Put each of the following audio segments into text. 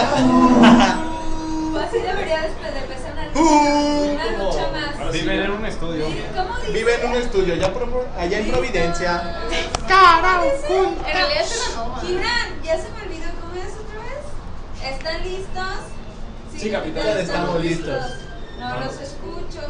Así debería de de empezar una Uh, una lucha más. Viven en un estudio. ¿Cómo dice? Vive en un estudio allá, por- allá en Providencia. En realidad es una noma. Gibran, ya se me olvidó cómo es otra vez. ¿Están listos? Sí, capitán, estamos listos. No los escucho.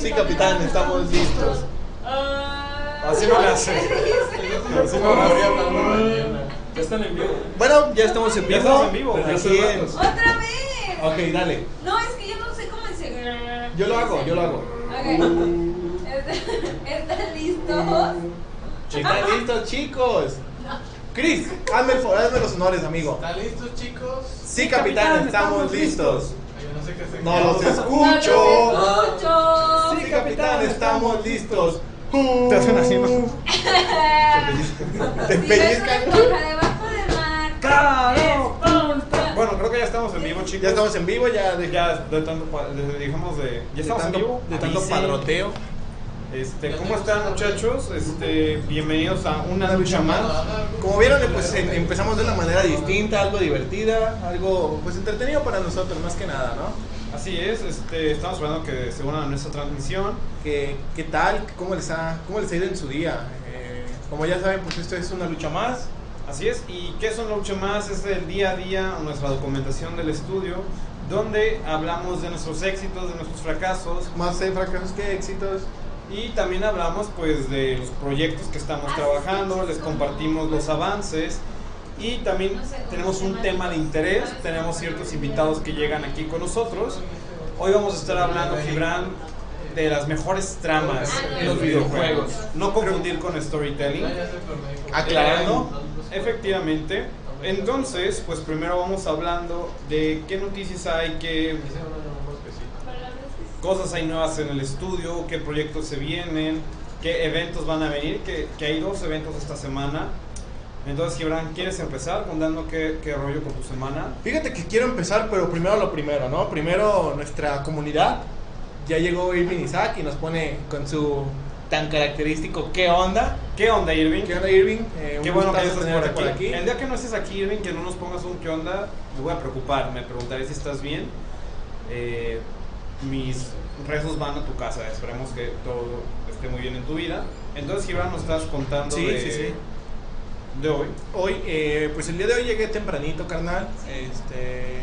Sí, capitán, estamos listos. Ah, Así no le hace. Así no lo mañana. Ya están en vivo. Bueno, ya estamos en Ya vivo. estamos en vivo. Aquí en-. ¡Otra vez! Ok, dale. No, es que yo no sé cómo dice. Yo lo hago, yo lo hago. Ok. ¿Están listos? ¿Están listos, chicos? Chris, hazme, hazme los honores, amigo. ¿Están listos, chicos? Sí, capitán, estamos listos. No se No los No escucho. los escucho. Sí, capitán, estamos listos. Te hacen así, ¿no? Te pellizcan. esponja debajo del mar. ¡Claro! esponja. Bueno, creo que ya estamos en vivo, chicos. Ya estamos en vivo, ya de, Ya de tanto, pa- de- dejamos de. Ya de estamos tanto, en vivo. de tanto Avisen. padroteo. Este, ¿cómo están, muchachos? Este, bienvenidos a una lucha más. Como vieron, pues em- empezamos de una manera distinta, algo divertida, algo pues entretenido para nosotros más que nada, ¿no? Así es, este, estamos esperando que se unan a nuestra transmisión. ¿Qué, qué tal? ¿Cómo les, ha, ¿Cómo les ha ido en su día? Eh, como ya saben, pues esto es una lucha más. Así es, y qué es una lucha más, es el día a día, nuestra documentación del estudio, donde hablamos de nuestros éxitos, de nuestros fracasos, Más eh, fracasos que éxitos. y también hablamos pues de los proyectos que estamos trabajando, les compartimos los avances y también tenemos un tema de interés, tenemos ciertos invitados que llegan aquí con nosotros. Hoy vamos a estar hablando, Gibran, de las mejores tramas en los videojuegos. No confundir con storytelling. Aclarando. Efectivamente. Entonces, pues primero vamos hablando de qué noticias hay, qué cosas hay nuevas en el estudio, qué proyectos se vienen, qué eventos van a venir, que hay dos eventos esta semana. Entonces, Gibran, ¿quieres empezar contando qué, qué rollo con tu semana? Fíjate que quiero empezar, pero primero lo primero, ¿no? Primero nuestra comunidad. Ya llegó Irving Isaac y nos pone con su tan característico ¿qué onda? ¿Qué onda, Irving? ¿Qué onda Irving? Eh, Qué bueno que estás por tenerte aquí. El día que no estés aquí, Irving, que no nos pongas un qué onda, me voy a preocupar. Me preguntaré si estás bien. Eh, mis rezos van a tu casa. Esperemos que todo esté muy bien en tu vida. Entonces, Gibran, nos estás contando Sí, de, sí, sí. De hoy. Hoy, eh, pues el día de hoy llegué tempranito, carnal. Este,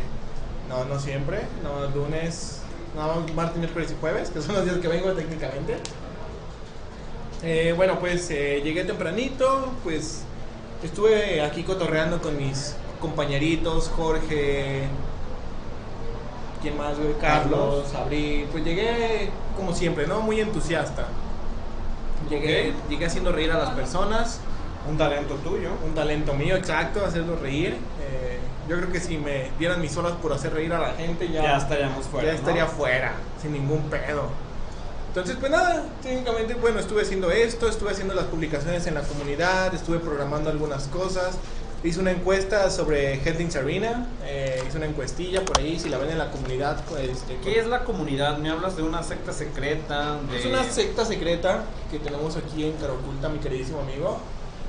no, no siempre. No, lunes, no, martes, miércoles y jueves, que son los días que vengo técnicamente. Eh, bueno, pues eh, llegué tempranito, pues estuve aquí cotorreando con mis compañeritos, Jorge, ¿quién más, güey? Carlos, Carlos. Abril. Pues llegué como siempre, ¿no? Muy entusiasta. Llegué, llegué haciendo reír a las personas Un talento tuyo. un talento mío, exacto, hacerlos reír. Eh, yo creo que si me dieran mis horas por hacer reír a la gente, ya, Ya, estaríamos fuera. ya ¿no? estaría fuera, sin ningún pedo. Entonces, pues nada, técnicamente, bueno, estuve haciendo esto, estuve haciendo las publicaciones en la comunidad, estuve programando algunas cosas. Hice una encuesta sobre Headlings Arena, eh, hice una encuestilla por ahí, si la ven en la comunidad. Pues, este, ¿Qué es la comunidad? ¿Me hablas de una secta secreta? De... es una secta secreta que tenemos aquí en Caraculta, mi queridísimo amigo,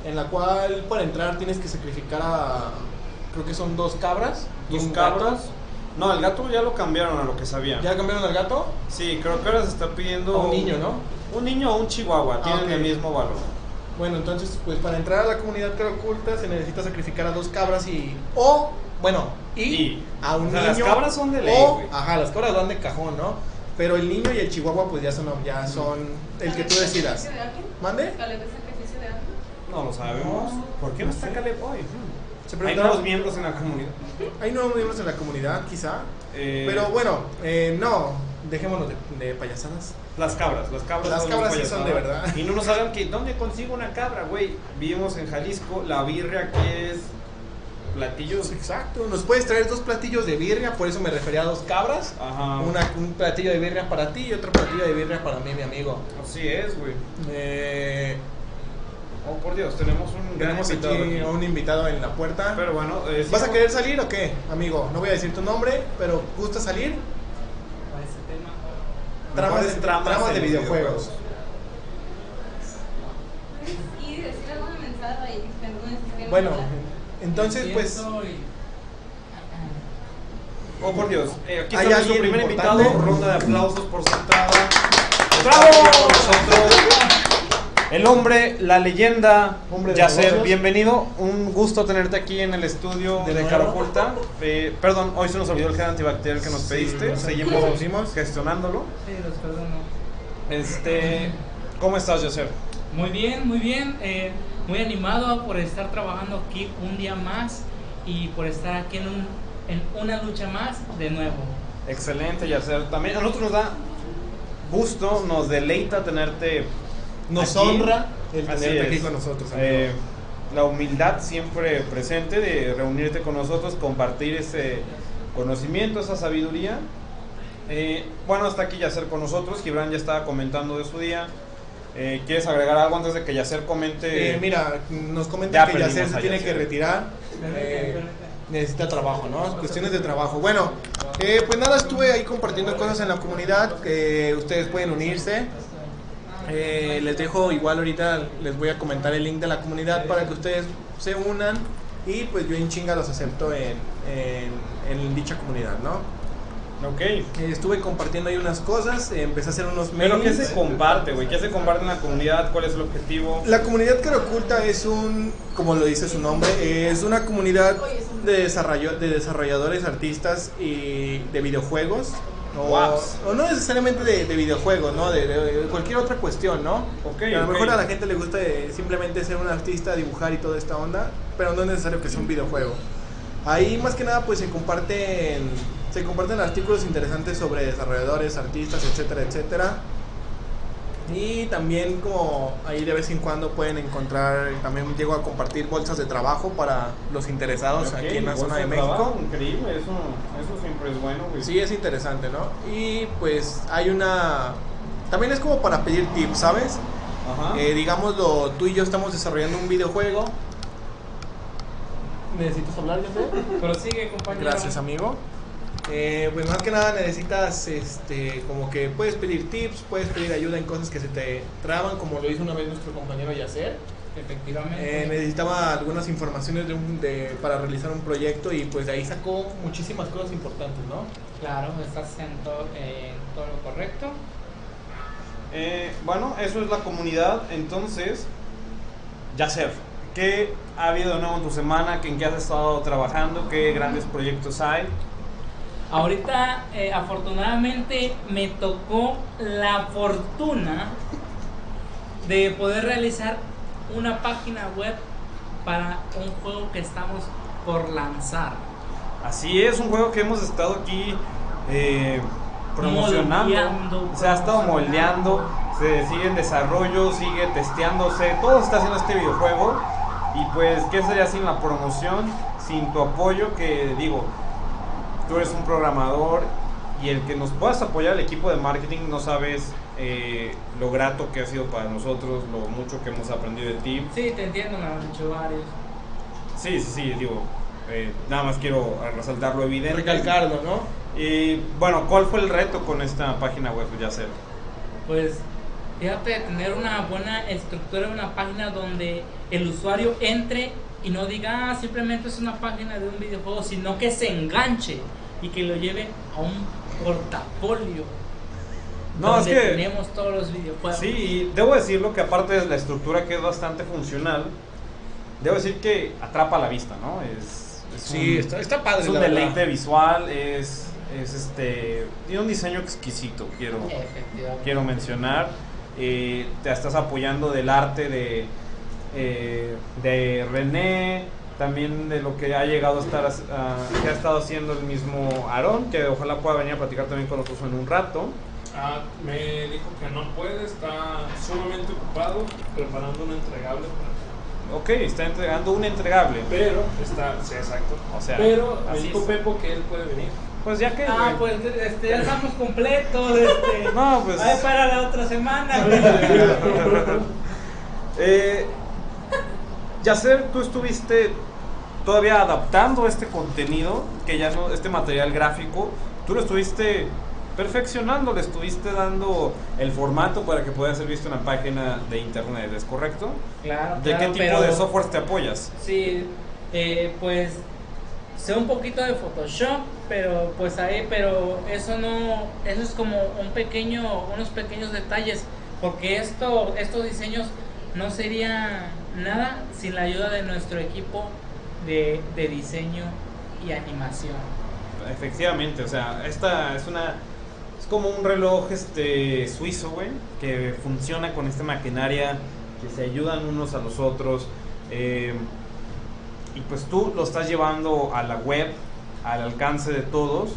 en la cual para entrar tienes que sacrificar a, creo que son dos cabras, y ¿Dos un gato. No, el gato ya lo cambiaron a lo que sabía. ¿Ya cambiaron al gato? Sí, creo que ahora se está pidiendo... A un niño, ¿no? Un niño o un chihuahua, Ah, tienen ok. el mismo valor. Bueno, entonces, pues para entrar a la comunidad Caraculta se necesita sacrificar a dos cabras y, o, bueno, y, Y. a un O sea, niño. las cabras son de ley, o- ajá, las cabras van de cajón, ¿no? Pero el niño y el chihuahua, pues ya son, ya son el que tú decidas. ¿Mande? Caleb es sacrificio de alguien. No lo sabemos. ¿Por qué no está Caleb hoy? Se Hay preguntaron- nuevos miembros en la comunidad. Hay nuevos miembros en la comunidad, quizá. Eh, Pero bueno, eh, no, dejémonos de, de payasadas. Las cabras, las cabras Las son cabras muy sí son payasadas. de verdad. Y no nos hagan que, ¿dónde consigo una cabra, güey? Vivimos en Jalisco, la birria aquí es platillos. Exacto, nos puedes traer dos platillos de birria, por eso me refería a dos cabras. Ajá. Una, un platillo de birria para ti y otro platillo de birria para mí, mi amigo. Así es, güey. Eh, Oh, por Dios, tenemos un gran tenemos invitado aquí a un invitado en la puerta. Pero bueno, eh, ¿Vas a querer salir o qué, amigo? No voy a decir tu nombre, pero ¿gusta salir? Tramas, Mejores de, tramas de videojuegos. Y decir alguna mensaje y perdón, es que Bueno, no- entonces pues... Oh, por Dios. Eh, aquí ¿Hay está nuestro primer importante? invitado. Ronda de aplausos por su entrada. ¡Bravo! El hombre, la leyenda, Hombre de Yacer, negocios. bienvenido. Un gusto tenerte aquí en el estudio De de, nuevo. Cara Oculta. Eh, perdón, hoy se nos olvidó el gel antibacterial que nos Sí, pediste. Seguimos gestionándolo. Sí, los perdono. Este, ¿Cómo estás, Yacer? Muy bien, muy bien. eh, muy animado por estar trabajando aquí un día más y por estar aquí en, un- en una lucha más de nuevo. Excelente, Yacer. También a nosotros nos da gusto, nos deleita tenerte Nos aquí. honra el tenerte aquí con nosotros. Eh, la humildad siempre presente de reunirte con nosotros, compartir ese conocimiento, esa sabiduría. Eh, bueno, hasta aquí Yacer con nosotros. Gibran ya estaba comentando de su día. Eh, ¿Quieres agregar algo antes de que Yacer comente? Eh, mira, nos Ya comenta que perdimos Yacer se tiene Yacer. que retirar. eh, necesita trabajo, ¿no? Cuestiones de trabajo. Bueno, pues nada, estuve ahí compartiendo cosas en la comunidad que ustedes pueden unirse. Eh, les dejo igual ahorita, les voy a comentar el link de la comunidad para que ustedes se unan y pues yo en chinga los acepto en, en, en dicha comunidad, ¿no? Ok. Eh, estuve compartiendo ahí unas cosas, eh, empecé a hacer unos Pero ¿qué se comparte, güey? ¿Qué se comparte en la comunidad? ¿Cuál es el objetivo? La comunidad Cara Oculta es un, como lo dice su nombre, es una comunidad de, desarrollo, de desarrolladores, artistas y de videojuegos. O, no necesariamente de, de videojuegos, ¿no? De, de- de cualquier otra cuestión, ¿no? A lo mejor a la gente le gusta eh, simplemente ser un artista, dibujar y toda esta onda, pero no es necesario que sea un videojuego. Ahí más que nada pues se comparten, se comparten artículos interesantes sobre desarrolladores, artistas, etcétera, etcétera. Y también como ahí de vez en cuando pueden encontrar, también llego a compartir bolsas de trabajo para los interesados aquí en la zona de México. Increíble, eso, eso siempre es bueno, güey. Sí, es interesante, ¿no? Y pues hay una... También es como para pedir tips, ¿sabes? Ajá. Eh, digámoslo, tú y yo estamos desarrollando un videojuego. ¿Necesitas hablar, yo Prosigue, compañero. Gracias, amigo. Eh, pues más que nada necesitas, este, como que puedes pedir tips, puedes pedir ayuda en cosas que se te traban, como lo hizo una vez nuestro compañero Yacer. Efectivamente. Eh, necesitaba algunas informaciones de un- de- para realizar un proyecto y pues de ahí sacó muchísimas cosas importantes, ¿no? Claro, estás en todo, en todo lo correcto. Eh, bueno, eso es la comunidad. Entonces, Yacer, ¿qué ha habido de nuevo en tu semana? ¿En qué has estado trabajando? ¿Qué grandes proyectos hay? Ahorita, eh, afortunadamente, me tocó la fortuna de poder realizar una página web para un juego que estamos por lanzar. Así es, un juego que hemos estado aquí eh, promocionando. Moldeando, se ha estado moldeando, se sigue en desarrollo, sigue testeándose. Todo se está haciendo este videojuego. Y pues, ¿qué sería sin la promoción? Sin tu apoyo, que digo, tú eres un programador y el que nos puedas apoyar, el equipo de marketing, no sabes eh, lo grato que ha sido para nosotros, lo mucho que hemos aprendido de ti. Sí, te entiendo, me han dicho varios. Sí, sí, sí, digo, eh, nada más quiero resaltar lo evidente. Recalcarlo, ¿no? Y bueno, ¿cuál fue el reto con esta página web, Yacer? Pues fíjate de tener una buena estructura, una página donde el usuario entre y no diga "Ah, simplemente es una página de un videojuego, sino que se enganche y que lo lleve a un portafolio. No, es donde que- tenemos todos los videojuegos. Sí, y debo decirlo que aparte de la estructura que es bastante funcional, debo decir que atrapa la vista, ¿no? Es, es Sí, un, está, está padre. es un la deleite verdad. visual, es, es este, tiene un diseño exquisito, quiero, Efectivamente. quiero mencionar. Eh, te estás apoyando del arte de, eh, de René, también de lo que ha llegado a estar, ah, que ha estado haciendo el mismo Aarón, que ojalá pueda venir a platicar también con nosotros en un rato. Ah, me dijo que no puede, está sumamente ocupado preparando un entregable. para- Ok, está entregando un entregable. Pero, está, sí, exacto. O sea, pero me así dijo es. Pepo que él puede venir. Pues ya que. Ah, güey. pues este, ya estamos completos. Este, No, pues. Para la otra semana. eh, Yacer, tú estuviste todavía adaptando este contenido, que ya no, este material gráfico, tú lo estuviste perfeccionando, le estuviste dando el formato para que pueda ser visto en la página de internet, ¿es correcto? Claro, ¿De qué tipo pero- de software te apoyas? Sí, eh, pues sé un poquito de Photoshop, pero pues ahí, pero eso no, eso es como un pequeño, unos pequeños detalles, porque esto, estos diseños no sería nada sin la ayuda de nuestro equipo de, de diseño y animación. Efectivamente, o sea, esta es una. Es como un reloj este suizo, güey, que funciona con esta maquinaria, que se ayudan unos a los otros. eh, y pues tú lo estás llevando a la web, al alcance de todos.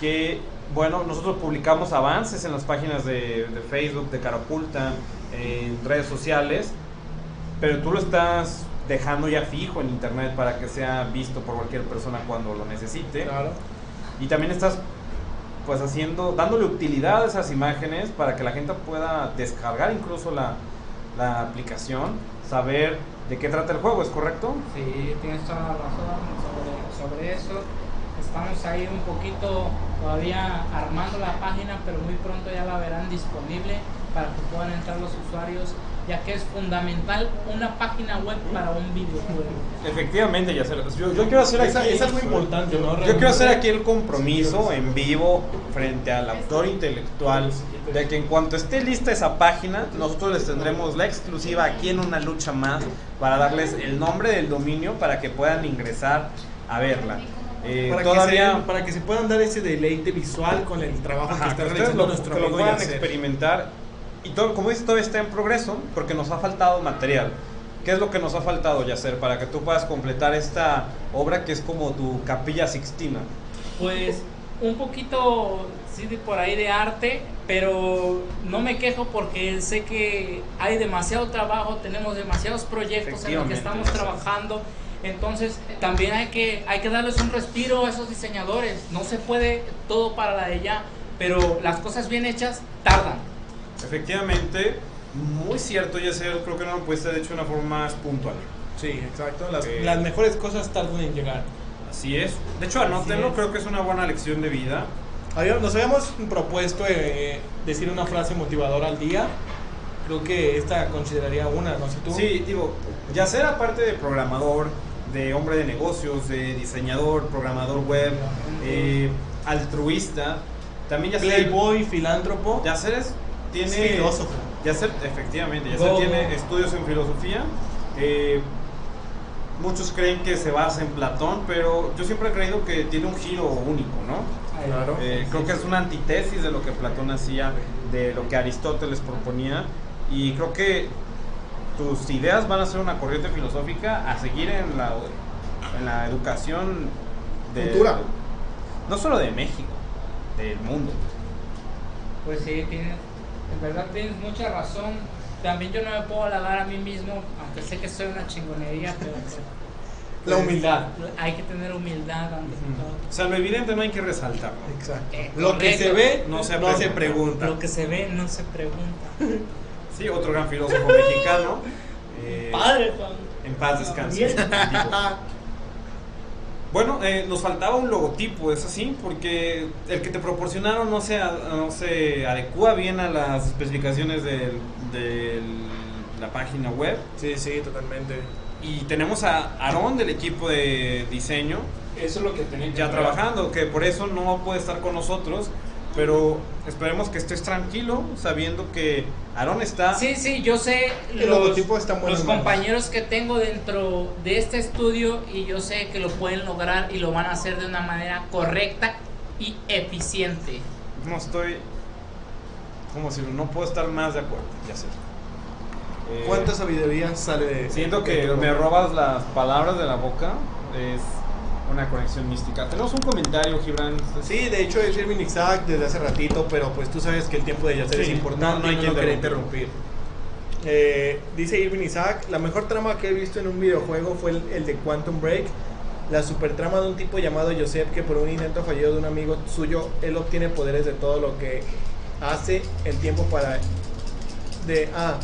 Que, bueno, nosotros publicamos avances en las páginas de, de Facebook, de Carapulta, en redes sociales, pero tú lo estás dejando ya fijo en internet para que sea visto por cualquier persona cuando lo necesite. Claro. Y también estás pues haciendo, dándole utilidad a esas imágenes para que la gente pueda descargar incluso la, la aplicación, saber de qué trata el juego, ¿es correcto? Sí, tienes toda la razón sobre, sobre eso. Estamos ahí un poquito todavía armando la página, pero muy pronto ya la verán disponible para que puedan entrar los usuarios, ya que es fundamental una página web para un videojuego. Efectivamente, ya yo, yo quiero hacer Es, aquí, es algo importante, ¿no? yo quiero hacer aquí el compromiso en vivo frente al autor intelectual de que en cuanto esté lista esa página, nosotros les tendremos la exclusiva aquí en una lucha más para darles el nombre del dominio para que puedan ingresar a verla. Eh, Para, todavía que se, para que se puedan dar ese deleite visual con el trabajo que Ajá, está que realizando lo, nuestro que lo puedan experimentar. Y todo, como dices, todavía está en progreso porque nos ha faltado material. ¿Qué es lo que nos ha faltado, Yacer, para que tú puedas completar esta obra que es como tu capilla sixtina? Pues un poquito, sí, por ahí de arte, pero no me quejo porque sé que hay demasiado trabajo, tenemos demasiados proyectos en los que estamos trabajando. Entonces también hay que, hay que darles un respiro a esos diseñadores. No se puede todo para la de ya, pero las cosas bien hechas tardan. Efectivamente, muy cierto, Yacer. Creo que no lo de hecho de una forma más puntual. Sí, exacto. Las, Eh. las mejores cosas tardan en llegar. Así es. De hecho, anótenlo, creo que es una buena lección de vida. Nos habíamos propuesto eh, decir una frase motivadora al día. Creo que esta consideraría una, no sé tú. Sí, digo, Yacer aparte de programador, de hombre de negocios, de diseñador, programador web, eh, altruista, también Yacer... Playboy, filántropo, Yacer es, tiene... filósofo. Yacer, efectivamente, Yacer Go. tiene estudios en filosofía. eh, muchos creen que se basa en Platón, pero yo siempre he creído que tiene un giro único, ¿no? Claro. Eh, creo que es una antítesis de lo que Platón hacía, de lo que Aristóteles proponía, y creo que tus ideas van a ser una corriente filosófica a seguir en la, en la educación de, Futura. no solo de México, del mundo. Pues sí, tienes, en verdad tienes mucha razón. También yo no me puedo halagar a mí mismo, aunque sé que soy una chingonería, pero La humildad. hay que tener humildad ante todo. O sea, lo evidente no hay que resaltarlo. Exacto. Eh, Lo que se ve No no se pregunta. pregunta. Lo que se ve no se pregunta. Sí, otro gran filósofo mexicano. eh, Padre, Juan. En paz descanse. Bueno, eh, nos faltaba un logotipo, es así, porque el que te proporcionaron no se, no se adecua bien a las especificaciones de la página web. Sí, sí, totalmente. Y tenemos a Aarón del equipo de diseño Eso es lo que tenía que ya trabajando, que por eso no puede estar con nosotros, pero esperemos que estés tranquilo sabiendo que Aarón está... Sí, sí, yo sé El los, está compañeros que tengo dentro de este estudio y yo sé que lo pueden lograr y lo van a hacer de una manera correcta y eficiente. No estoy. Como si no puedo estar más de acuerdo, ya sé. Eh, ¿Cuánta sabiduría sale de Siento que de tu me robas las palabras de la boca. Es una conexión mística. Tenemos un comentario, Gibran. Sí, de hecho es Irving Isaac desde hace ratito, pero pues tú sabes que el tiempo de Yacer Sí, es importante, no- no, no hay que querer interrumpir. interrumpir. Eh, dice Irving Isaac, la mejor trama que he visto en un videojuego fue el, el de Quantum Break, la super trama de un tipo llamado Joseph que por un intento fallido de un amigo suyo, él obtiene poderes de todo lo que hace el tiempo para... De, ah,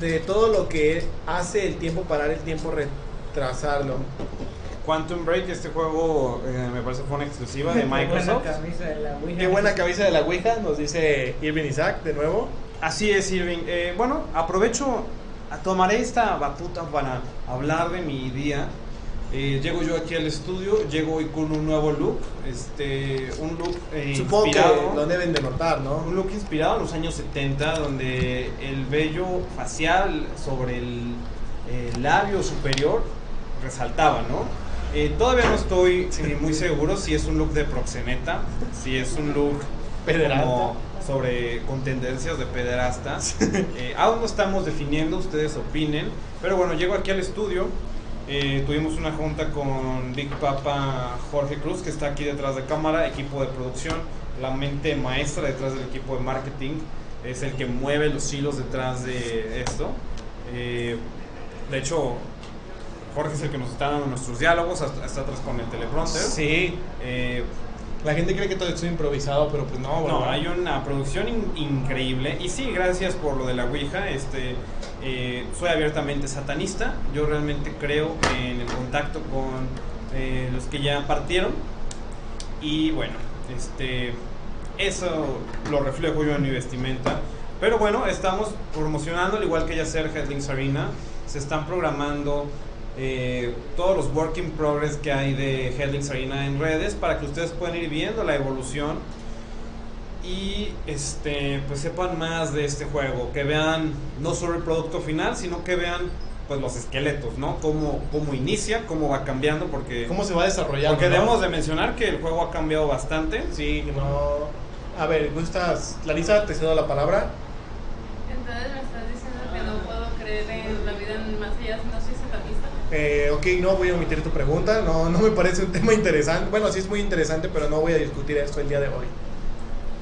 de todo lo que hace el tiempo parar el tiempo retrasarlo. Quantum Break, este juego eh, me parece fue una exclusiva de Microsoft. Qué buena camisa de la Ouija. Qué buena cabeza de la Ouija, nos dice Irving Isaac de nuevo. Así es, Irving. Eh, bueno, aprovecho, a- tomaré esta batuta para hablar de mi día. Eh, llego yo aquí al estudio, llego hoy con un nuevo look, este, un look eh, Supongo inspirado. que lo deben de notar, ¿no? Un look inspirado en los años 70, donde el vello facial sobre el labio superior resaltaba, ¿no? Eh, todavía no estoy eh, muy seguro si es un look de proxeneta, si es un look como sobre con tendencias de pederasta. Eh, aún no estamos definiendo, ustedes opinen. Pero bueno, llego aquí al estudio. eh, tuvimos una junta con Big Papa Jorge Cruz, que está aquí detrás de cámara, equipo de producción, la mente maestra detrás del equipo de marketing. Es el que mueve los hilos detrás de esto. De hecho, Jorge es el que nos está dando nuestros diálogos, hasta- está atrás con el teleprompter. Sí. Eh, La gente cree que todo esto es improvisado, pero pues no, no, ¿verdad? hay una producción in- increíble. Y sí, gracias por lo de la Ouija. Este, eh, soy abiertamente satanista. Yo realmente creo en el contacto con eh, los que ya partieron. Y bueno, este, eso lo reflejo yo en mi vestimenta. Pero bueno, estamos promocionando, al igual que ya ser Headlings Arena. Se están programando eh, todos los work in progress que hay de Headlings Arena en redes para que ustedes puedan ir viendo la evolución y este pues sepan más de este juego, que vean no solo el producto final, sino que vean pues los esqueletos, ¿no? Cómo, cómo inicia, cómo va cambiando, porque, ¿Cómo se va desarrollando? porque no? debemos de mencionar que el juego ha cambiado bastante. Sí, no. A ver, ¿gustas? Clarisa, te cedo la palabra. Entonces me estás diciendo que no puedo creer en la vida más allá satanista. Eh, ok, no voy a omitir tu pregunta. No, no me parece un tema interesante. Bueno, sí es muy interesante, pero no voy a discutir esto el día de hoy.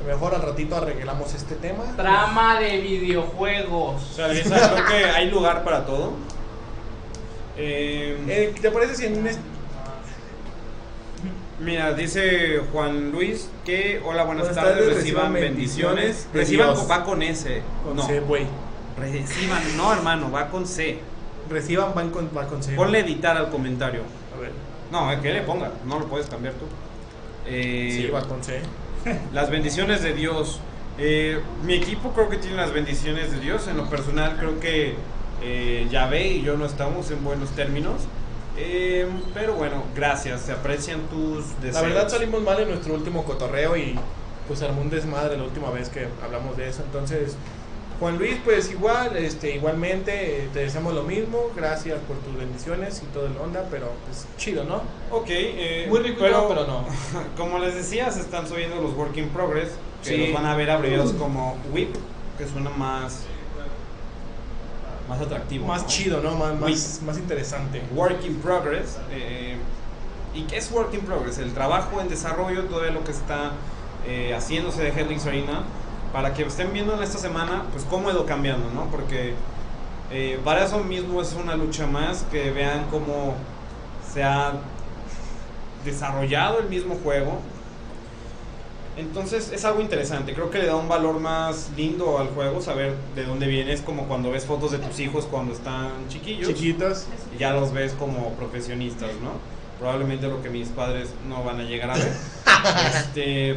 Mejor al ratito arreglamos este tema. Trama de videojuegos. O sea, Lisa, creo que hay lugar para todo. Eh, Eh, ¿Te parece si en un Mira, dice Juan Luis que hola, buenas, Buenas tardes, tardes, reciban reciban bendiciones. bendiciones Reciban Dios. con, va con S. con no, C, güey? reciban, no hermano, va con C. Reciban van con, va con C. Ponle editar al comentario. A ver. No, eh, que le ponga, no lo puedes cambiar tú. Eh, Sí, va con C. Las bendiciones de Dios. Eh, mi equipo creo que tiene las bendiciones de Dios. En lo personal creo que eh, Yahvé y yo no estamos en buenos términos. Eh, pero bueno, gracias. Se aprecian tus deseos. La verdad salimos mal en nuestro último cotorreo y pues armó un desmadre la última vez que hablamos de eso. Entonces, Juan Luis, pues igual, este, igualmente eh, te deseamos lo mismo. Gracias por tus bendiciones y todo el onda, pero pues chido, ¿no? Ok, eh, Muy rico, pero, pero no. como les decía, se están subiendo los work in progress. Que Sí. los van a ver abreviados como WIP, que suena más, más atractivo. Más ¿no? chido, ¿no? Más, más, más interesante. Work in progress. eh, ¿Y qué es work in progress? El trabajo en desarrollo, todavía lo que está eh, haciéndose de Headlings Arena, para que estén viendo en esta semana, pues cómo ha ido cambiando, ¿no? Porque eh, para eso mismo es una lucha más, que vean cómo se ha desarrollado el mismo juego. Entonces es algo interesante, creo que le da un valor más lindo al juego, saber de dónde viene, es como cuando ves fotos de tus hijos cuando están chiquillos Chiquitos. y ya los ves como profesionistas, ¿no? Probablemente lo que mis padres no van a llegar a ver. este,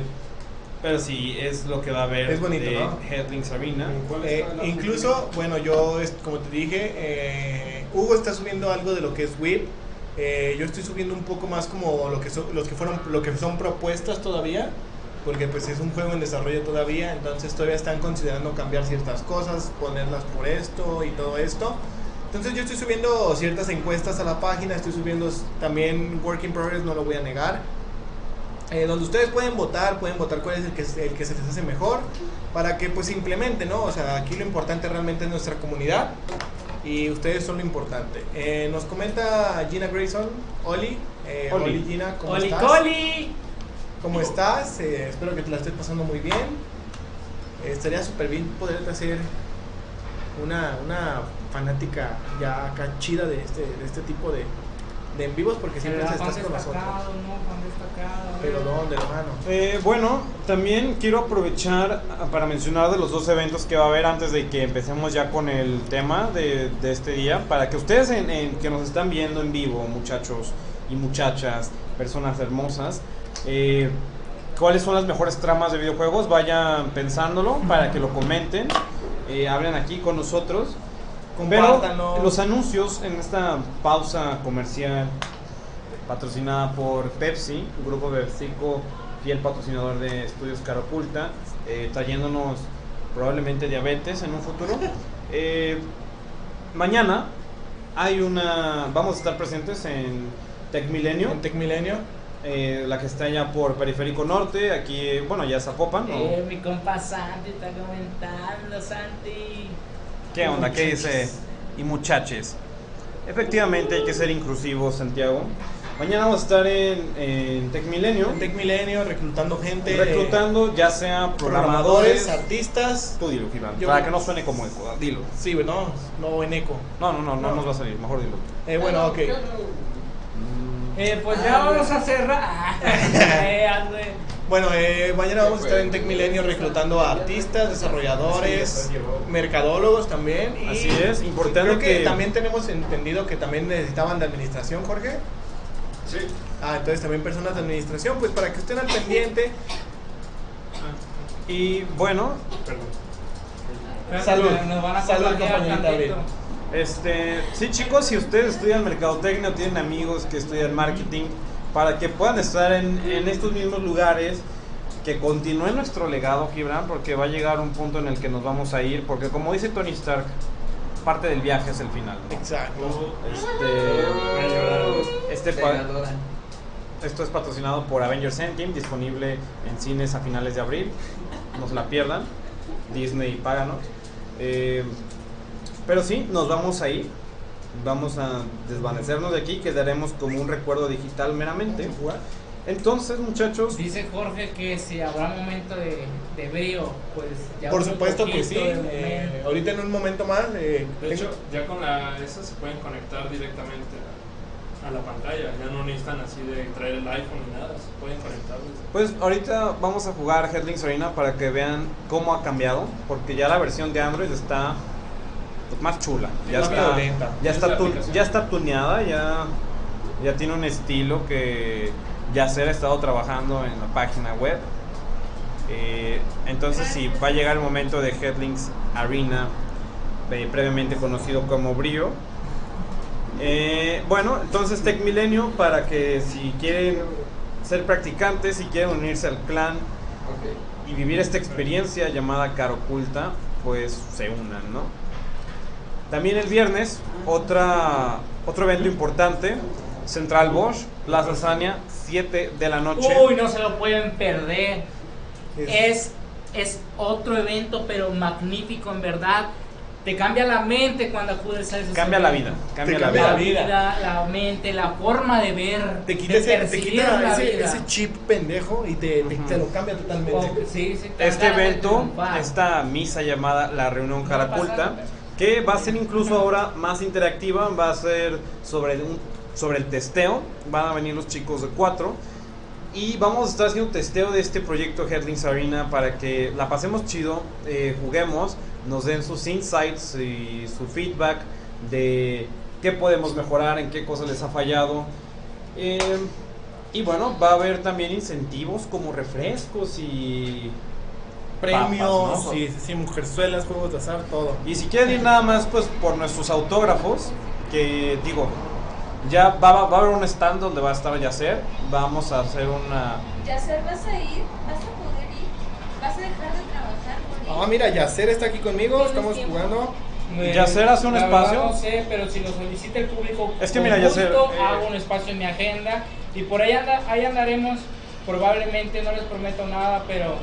pero sí, es lo que va a ver Es bonito, de ¿no? Headlings Arena. ¿En cuál Eh, incluso, bueno, yo, como te dije, eh, Hugo está subiendo algo de lo que es WIP. Eh, yo estoy subiendo un poco más como lo que son, los que fueron, lo que son propuestas todavía, porque pues es un juego en desarrollo todavía, entonces todavía están considerando cambiar ciertas cosas, ponerlas por esto y todo esto. Entonces yo estoy subiendo ciertas encuestas a la página, estoy subiendo también Work in Progress, no lo voy a negar. Eh, donde ustedes pueden votar, pueden votar cuál es el que, el que se les hace mejor para que pues se implemente, ¿no? O sea, aquí lo importante realmente es nuestra comunidad y ustedes son lo importante. Eh, nos comenta Gina Grayson, Oli, eh, Oli. Oli. Gina, ¿cómo ¡Oli, estás? coli! ¿Cómo estás? Eh, espero que te la estés pasando muy bien. Eh, estaría súper bien poderte hacer una, una fanática ya acá chida de este, de este tipo de, de en vivos porque siempre estás con nosotros. no. Pero ¿dónde, hermano? Eh, bueno, también quiero aprovechar ah, para mencionar de los dos eventos que va a haber antes de que empecemos ya con el tema de, de este día, para que ustedes en, en- que nos están viendo en vivo, muchachos y muchachas, personas hermosas, eh, cuáles son las mejores tramas de videojuegos, vayan pensándolo para que lo comenten, eh, hablen aquí con nosotros. Pero los anuncios en esta pausa comercial patrocinada por Pepsi, Grupo PepsiCo, fiel patrocinador de Estudios Cara Oculta, eh, trayéndonos probablemente diabetes en un futuro. Eh, mañana hay una, vamos a estar presentes en Tech Milenio, En Tech Milenio. eh, la que está allá por Periférico Norte, aquí, bueno, ya Zapopan. ¿no? Eh, mi compa Santi está comentando, Santi. ¿Qué onda? ¿Qué dice? Y muchaches. Efectivamente hay que ser inclusivos, Santiago. Mañana vamos a estar en, en Tech Milenio, En Tech Milenio, reclutando gente. reclutando ya sea programadores. programadores, artistas. Tú dilo, Iván, Yo- para que no suene como eco, dilo. Sí, no, no en eco. No, no, no, no No. nos va a salir, mejor dilo. Eh, bueno, ok. Eh, pues ya vamos a cerrar. Eh. Bueno, eh, mañana vamos a estar en Tech Milenio reclutando a artistas, desarrolladores, mercadólogos también. Y Así es, importante creo que, que- también tenemos entendido que también necesitaban de administración, Jorge. Sí. Ah, entonces también personas de administración, pues para que estén al pendiente. Y bueno, Perdón. Salud. Nos van a Salud, compañerita. Este, sí chicos, si ustedes estudian mercadotecnia o tienen amigos que estudian marketing, para que puedan estar en, en estos mismos lugares, que continúe nuestro legado, Gibran, porque va a llegar un punto en el que nos vamos a ir, porque como dice Tony Stark, parte del viaje es el final. ¿no? Exacto. Este, este esto es patrocinado por Avengers Endgame, disponible en cines a finales de abril. No se la pierdan. Disney, páganos. Eh, pero sí, nos vamos a ir. Vamos a desvanecernos de aquí. Quedaremos como un recuerdo digital meramente. Entonces, muchachos, Dice Jorge que si habrá momento de, de brío, pues ya Por supuesto que sí. eh, ahorita en un momento más. eh, De tengo- hecho, ya con la esa se pueden conectar directamente a, la pantalla. Ya no necesitan así de traer el iPhone ni nada. Se pueden conectar. desde- pues ahorita vamos a jugar Headlings Arena para que vean cómo ha cambiado. Porque ya la versión de Android está pues, más chula. Ya Más está, violenta. ya Es está, tu- ya está tuneada, ya, ya tiene un estilo que Yacer ha estado trabajando en la página web. Eh, entonces sí, va a llegar el momento de Headlinks Arena, eh, previamente conocido como Brio. Eh, bueno, entonces Tech Milenio para que si quieren ser practicantes, si quieren unirse al clan y vivir esta experiencia llamada Cara Oculta, pues se unan, ¿no? También el viernes, otra, otro evento importante, Central Bosch, Plaza Sania, 7 de la noche. Uy, no se lo pueden perder. Es, es otro evento, pero magnífico en verdad. Te cambia la mente cuando acudes a esos Cambia la vida, cambia la cambia vida. La vida. la mente, la forma de ver. te quita, de ese, te quita la ese, vida. ese chip pendejo y te, te- lo cambia totalmente. Oh, sí, sí, te dan Este evento, esta misa llamada la reunión No que va a ser incluso ahora más interactiva, va a ser sobre, un, sobre el testeo, van a venir los chicos de cuatro y vamos a estar haciendo testeo de este proyecto Headlings Arena para que la pasemos chido, eh, juguemos, nos den sus insights y su feedback de qué podemos mejorar, en qué cosas les ha fallado. Eh, y bueno, va a haber también incentivos como refrescos y Premios, papas, ¿no? sí, sí, sí, mujerzuelas, juegos de azar, todo. Y si quieren ir nada más pues por nuestros autógrafos, que digo, ya va, va a haber un stand donde va a estar Yacer, vamos a hacer una... Yacer, ¿vas a ir? ¿Vas a poder ir? ¿Vas a dejar de trabajar? Ah, mira, Yacer está aquí conmigo, ¿Tienes estamos tiempo? jugando. Eh, Yacer hace un la espacio. No sé, pero si lo solicita el público, Es que mira, Yacer, gusto, eh, hago un espacio en mi agenda y por ahí, anda, ahí andaremos. Probablemente no les prometo nada, pero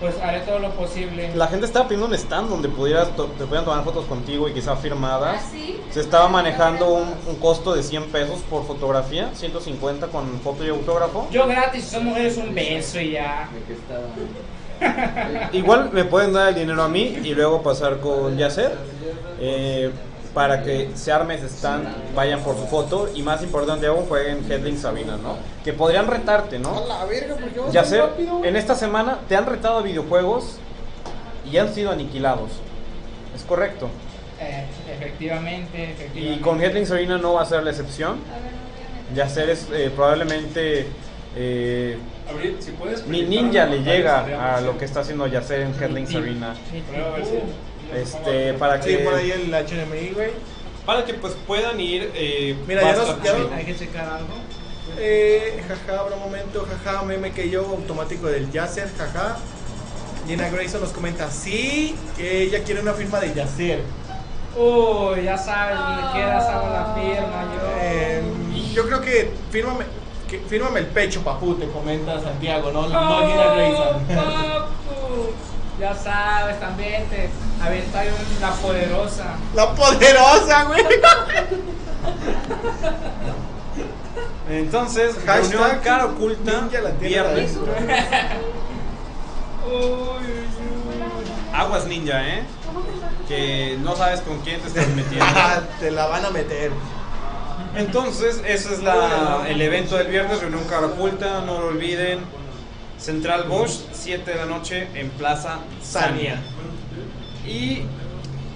pues haré todo lo posible. La gente estaba pidiendo un stand donde pudieras to- te pudieran tomar fotos contigo y quizá firmadas. ¿Ah, sí? Se estaba manejando un, un costo de 100 pesos por fotografía, 150 con foto y autógrafo. Yo gratis, son mujeres, un beso y ya. Igual me pueden dar el dinero a mí y luego pasar con Yacer eh, para que se arme ese stand, vayan por su foto y más importante aún jueguen Headlings Sabina, ¿no? Que podrían retarte, ¿no? la verga, ¿por qué vas Yacer, tan rápido? en esta semana te han retado a videojuegos y han sido aniquilados. Es correcto. Eh, efectivamente, Y efectivamente. con Headlings Arena no va a ser la excepción. A a meter. Yacer es eh, probablemente... eh, Abril, si puedes. ni ninja le llega a lo que está haciendo Yacer en Headlings Sí. Este, para Sí, que... por ahí el HDMI, güey. Para que pues puedan ir. eh, Mira, ya a nos- ya Hay que checar algo. Eh, jaja, habrá un momento, jaja, meme que yo, automático del Yasser, jaja. Gina Grayson nos comenta, sí, que ella quiere una firma de Yasser. Uy, ya sabes, donde quieras hago la firma. Yo. Eh, yo creo que fírmame, que fírmame el pecho, papu, te comenta Santiago, no, no Gina Oh, Grayson. papu. Ya sabes, también te avienta la poderosa. La poderosa, güey. Entonces, Hashtag reunión cara oculta, la viernes. Aguas ninja, ¿eh? Que no sabes con quién te estás metiendo. Ah, te la van a meter. Entonces, ese es la, el evento del viernes, reunión cara oculta, no lo olviden. Central Bosch, 7 de la noche en Plaza Sania. Y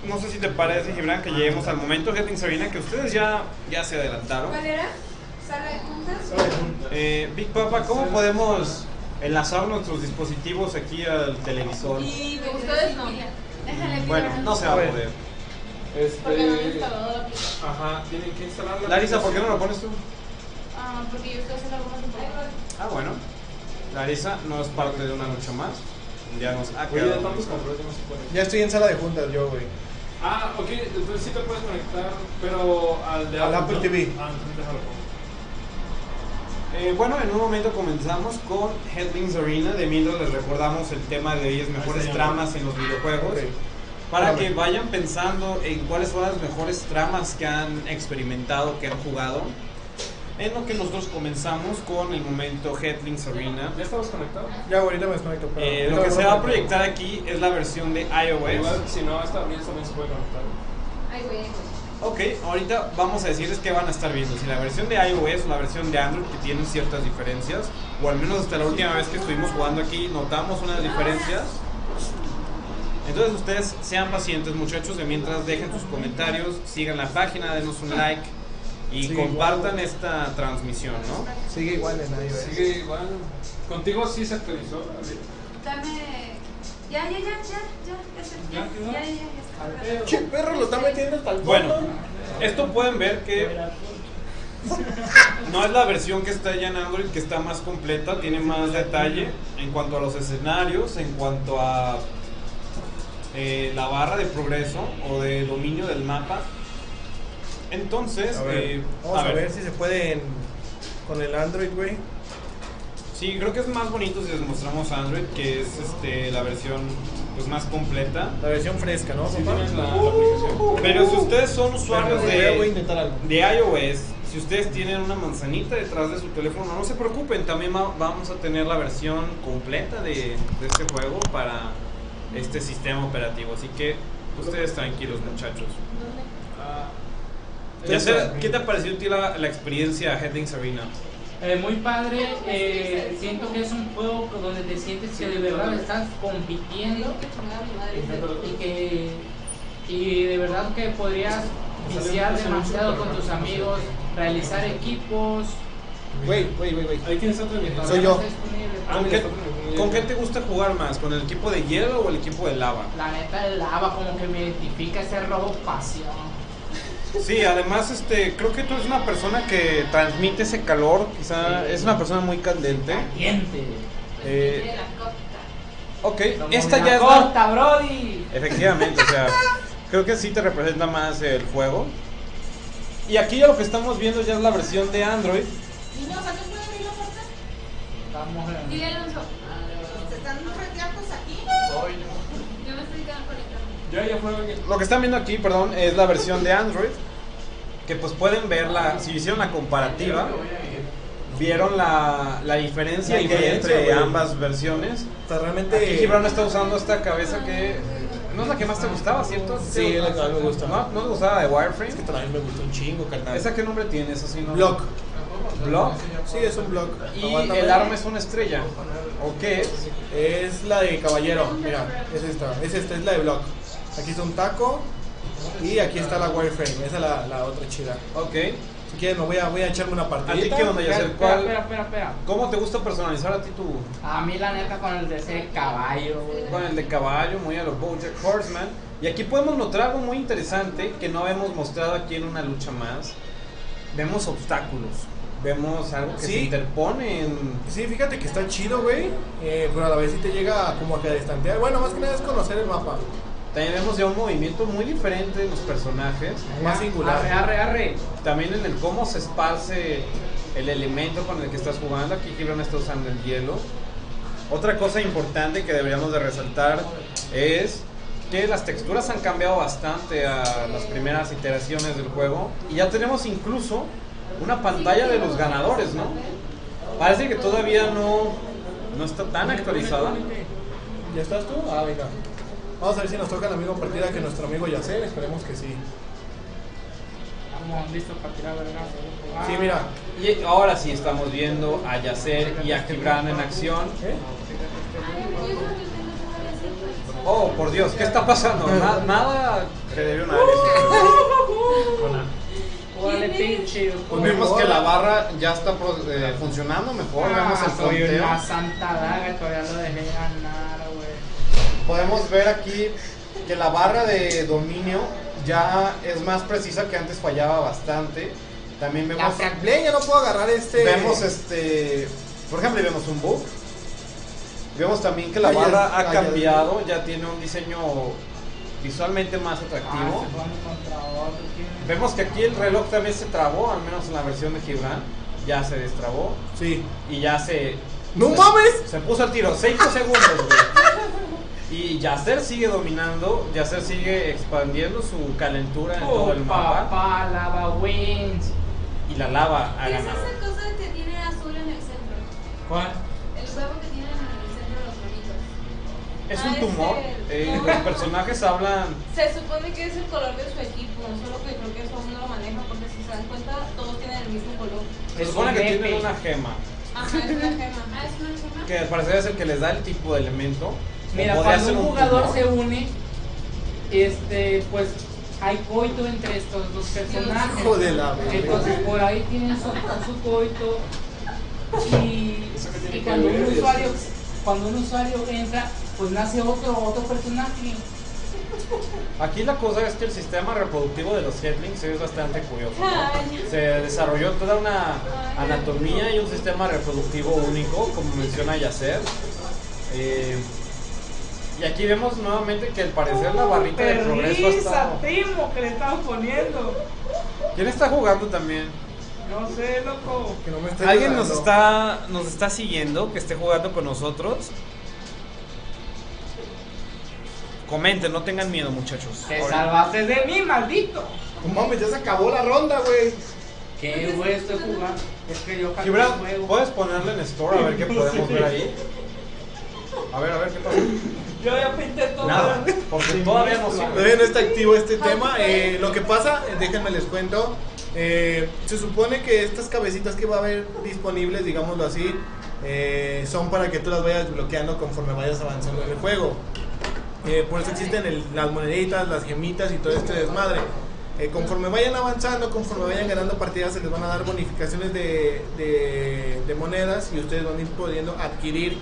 no sé si te parece, Gibran, que lleguemos al momento, Getting Sabina, que ustedes ya, ya se adelantaron. ¿Cuál era? ¿Sala de juntas? Eh, Big Papa, ¿cómo podemos enlazar nuestros dispositivos aquí al televisor? Y Ustedes no. Déjale Bueno, no se va a poder. Porque no he Este. instalado la aplicación. Ajá, tienen que instalar la Larisa, ¿por qué no lo pones tú? Ah, porque yo estoy haciendo algunas importantes. Ah, bueno. Larisa no es parte de una lucha más. Ya nos ha Oye, quedado. ya no se puede. Ya estoy en sala de juntas yo, güey. Ah, ok, entonces sí te puedes conectar, pero al de Al Apple ¿no? TV. Ah, entonces déjalo. Eh, bueno, en un momento comenzamos con Headlings Arena. De mientras les recordamos el tema de hoy es mejores señor. tramas en los videojuegos. Para que vayan pensando en cuáles son las mejores tramas que han experimentado, que han jugado. En lo que nosotros comenzamos con el momento Headlings Arena. ¿Ya estamos conectados? Ya, ahorita me desconecto. pero- Eh, lo que se va a proyectar aquí es la versión de Igual, iOS. si no, esta también, también se puede conectar. Ay, güey. Ok, ahorita vamos a decirles qué van a estar viendo. Si la versión de iOS o la versión de Android, que tienen ciertas diferencias, o al menos hasta la última vez que estuvimos jugando aquí, notamos unas diferencias. Entonces ustedes sean pacientes muchachos, de mientras dejen sus comentarios, sigan la página, denos un like y Sí, compartan esta transmisión, ¿no? Sigue igual en iOS. Sigue igual. Contigo sí se actualizó. Dame. Ya, ya, ya, ya, ya, ya, ya, ¿Ya quedó? ya, ya, ya, ya, está. Che, perro, lo está metiendo hasta el fondo. Bueno, esto pueden ver que no es la versión que está ya en Android, que está más completa, tiene más detalle en cuanto a los escenarios, en cuanto a eh, la barra de progreso o de dominio del mapa. Entonces, A ver, eh, vamos a, ver. si se puede en- con el Android, güey. Sí, creo que es más bonito si les mostramos Android, que es este, la versión pues, más completa. La versión fresca, ¿no? Sí papá? la, la aplicación. Pero si ustedes son usuarios a- voy a de, intentar algo. de iOS, si ustedes tienen una manzanita detrás de su teléfono, no se preocupen, también va- vamos a tener la versión completa de, de este juego para este sistema operativo. Así que ustedes tranquilos, muchachos. Ah, Ya Eso. sé, ¿Qué te ha parecido a ti la, la experiencia Headlings Arena? Eh, muy padre, eh, siento que es un juego donde te sientes que de verdad estás compitiendo y que y de verdad que podrías viciar demasiado con tus amigos, realizar equipos. Güey, güey, güey, güey. Ahí tienes otro invitado. Soy yo. Está disponible. Ah, ¿Con qué, está con qué te gusta jugar más? ¿Con el equipo de hielo o el equipo de lava? La neta el lava como que me identifica ese robo pasión. Sí, además este, creo que tú eres una persona que transmite ese calor, quizá es una persona muy candente. Caliente. Eh, costa. ok, Somos esta ya es la- costa, Brody. Efectivamente, o sea, creo que sí te representa más el juego. Y aquí ya lo que estamos viendo ya es la versión de Android. Niños, ¿a qué puede abrir la puerta? Estamos en- Dile Alonso. Lo que están viendo aquí, perdón, es la versión de Android. Que pues pueden ver la, si hicieron la comparativa, vieron la, la diferencia, La que hay diferencia, entre ambas versiones. O sea, realmente. Aquí Gibran está usando esta cabeza que no es la que más te gustaba, ¿cierto? Sí, es la que más me gusta. ¿No, ¿No te gustaba de Wireframe? Es que también me gustó un chingo, carnal. ¿Esa qué nombre tiene? Esa sí no. Block. Block. Sí, es un block. Y Aguántame. el arma es una estrella. ¿O qué es? Es la de caballero. Mira, es esta. Es esta, es la de block. Aquí está un taco. Y aquí está la wireframe. Esa es la, la otra chida. Ok. Si quieren, me voy a, voy a echarme una partida. ¿A ti qué onda, Yacer? espera, ¿Cuál? espera, espera, espera. ¿Cómo te gusta personalizar a ti tu A mí la neta con el de ese caballo. güey. con el de caballo, muy a los Bojack Horseman? Y aquí podemos notar algo muy interesante que no hemos mostrado aquí en una lucha más. Vemos obstáculos. vemos algo que Sí. se interpone en... Sí, fíjate que está chido, güey. eh, pero a la vez sí te llega como a que a distantear. Bueno, más que nada es conocer el mapa. También vemos ya un movimiento muy diferente en los personajes. Más singular. Arre, arre, arre. También en el cómo se esparce el elemento con el que estás jugando. Aquí Gibran está usando el hielo. Otra cosa importante que deberíamos de resaltar es que las texturas han cambiado bastante a las primeras iteraciones del juego. Y ya tenemos incluso una pantalla de los ganadores, ¿no? Parece que todavía no, no está tan actualizada. ¿Ya estás tú? Ah, venga. Vamos a ver si nos toca la misma partida que nuestro amigo Yacer. Esperemos que sí. Estamos listos para tirar vergazo. Sí, mira. Y ahora sí estamos viendo a Yacer y a Gibran en acción. ¿Eh? Oh, por Dios, ¿qué está pasando? Na- nada que debió nadie. Órale, pinche. Pues vemos que la barra ya está eh, funcionando mejor, vemos el Ah, soy fronteo. una santa daga y todavía lo dejé ganar. Podemos ver aquí que la barra de dominio ya es más precisa que antes fallaba bastante. También La vemos, Franklin, ya no puedo agarrar este. vemos este, por ejemplo, vemos un bug. Vemos también que la barra ha cambiado, ya tiene un diseño visualmente más Ah, atractivo. ¿quién? Vemos que aquí el reloj también se trabó, al menos en la versión de Gibran. Ya se destrabó Sí. y ya se, ¡No mames! se puso al tiro. 5 segundos, güey. Y Yacer sigue dominando, Yacer sigue expandiendo su calentura en todo Oh, el mapa. papá, lava wins. Y la lava ha ¿Qué es esa cosa que tiene azul en el centro? ¿Cuál? El huevo que tienen en el centro los bonitos. Es Ah, un es tumor. el- eh, no. los personajes hablan. Se supone que es el color de su equipo, solo que creo que eso aún no lo maneja porque si se dan cuenta todos tienen el mismo color. Se supone que tienen una gema. Ajá, es una gema. Ah, es una gema. Que al parecer es el que les da el tipo de elemento. Mira, cuando un jugador tumor. se une, este, pues hay coito entre estos dos personajes. Hijo de la. Entonces por ahí tienen su, su coito y, y cuando un usuario cuando un usuario entra, pues nace otro otro personaje. Aquí la cosa es que el sistema reproductivo de los Headlings es bastante curioso. ¿no? Se desarrolló toda una anatomía y un sistema reproductivo único, como menciona Yacer. Eh, y aquí vemos nuevamente que al parecer la barrita de progreso estado... primo, que le están poniendo. ¿Quién está jugando también? No sé, loco. Que no me esté ¿Alguien nos está, nos está siguiendo, que esté jugando con nosotros? Comenten, no tengan miedo muchachos. Te Ahora- salvaste de mí, maldito. No mames, ya se acabó la ronda, güey. ¿Qué güey estoy jugando? Es que yo Gibran, juego. ¿puedes ponerle en Store a ver qué podemos ver ahí? A ver, a ver qué pasa. Yo ya pinté todo. Nada, porque todavía no sirve. Todavía no está activo este tema. Eh, lo que pasa, eh, déjenme les cuento. eh, se supone que estas cabecitas que va a haber disponibles, digámoslo así, eh, son para que tú las vayas bloqueando conforme vayas avanzando en el juego. Eh, por eso existen el- las moneditas, las gemitas y todo este desmadre. Eh, conforme vayan avanzando, conforme vayan ganando partidas, se les van a dar bonificaciones de, de- de monedas y ustedes van a ir pudiendo adquirir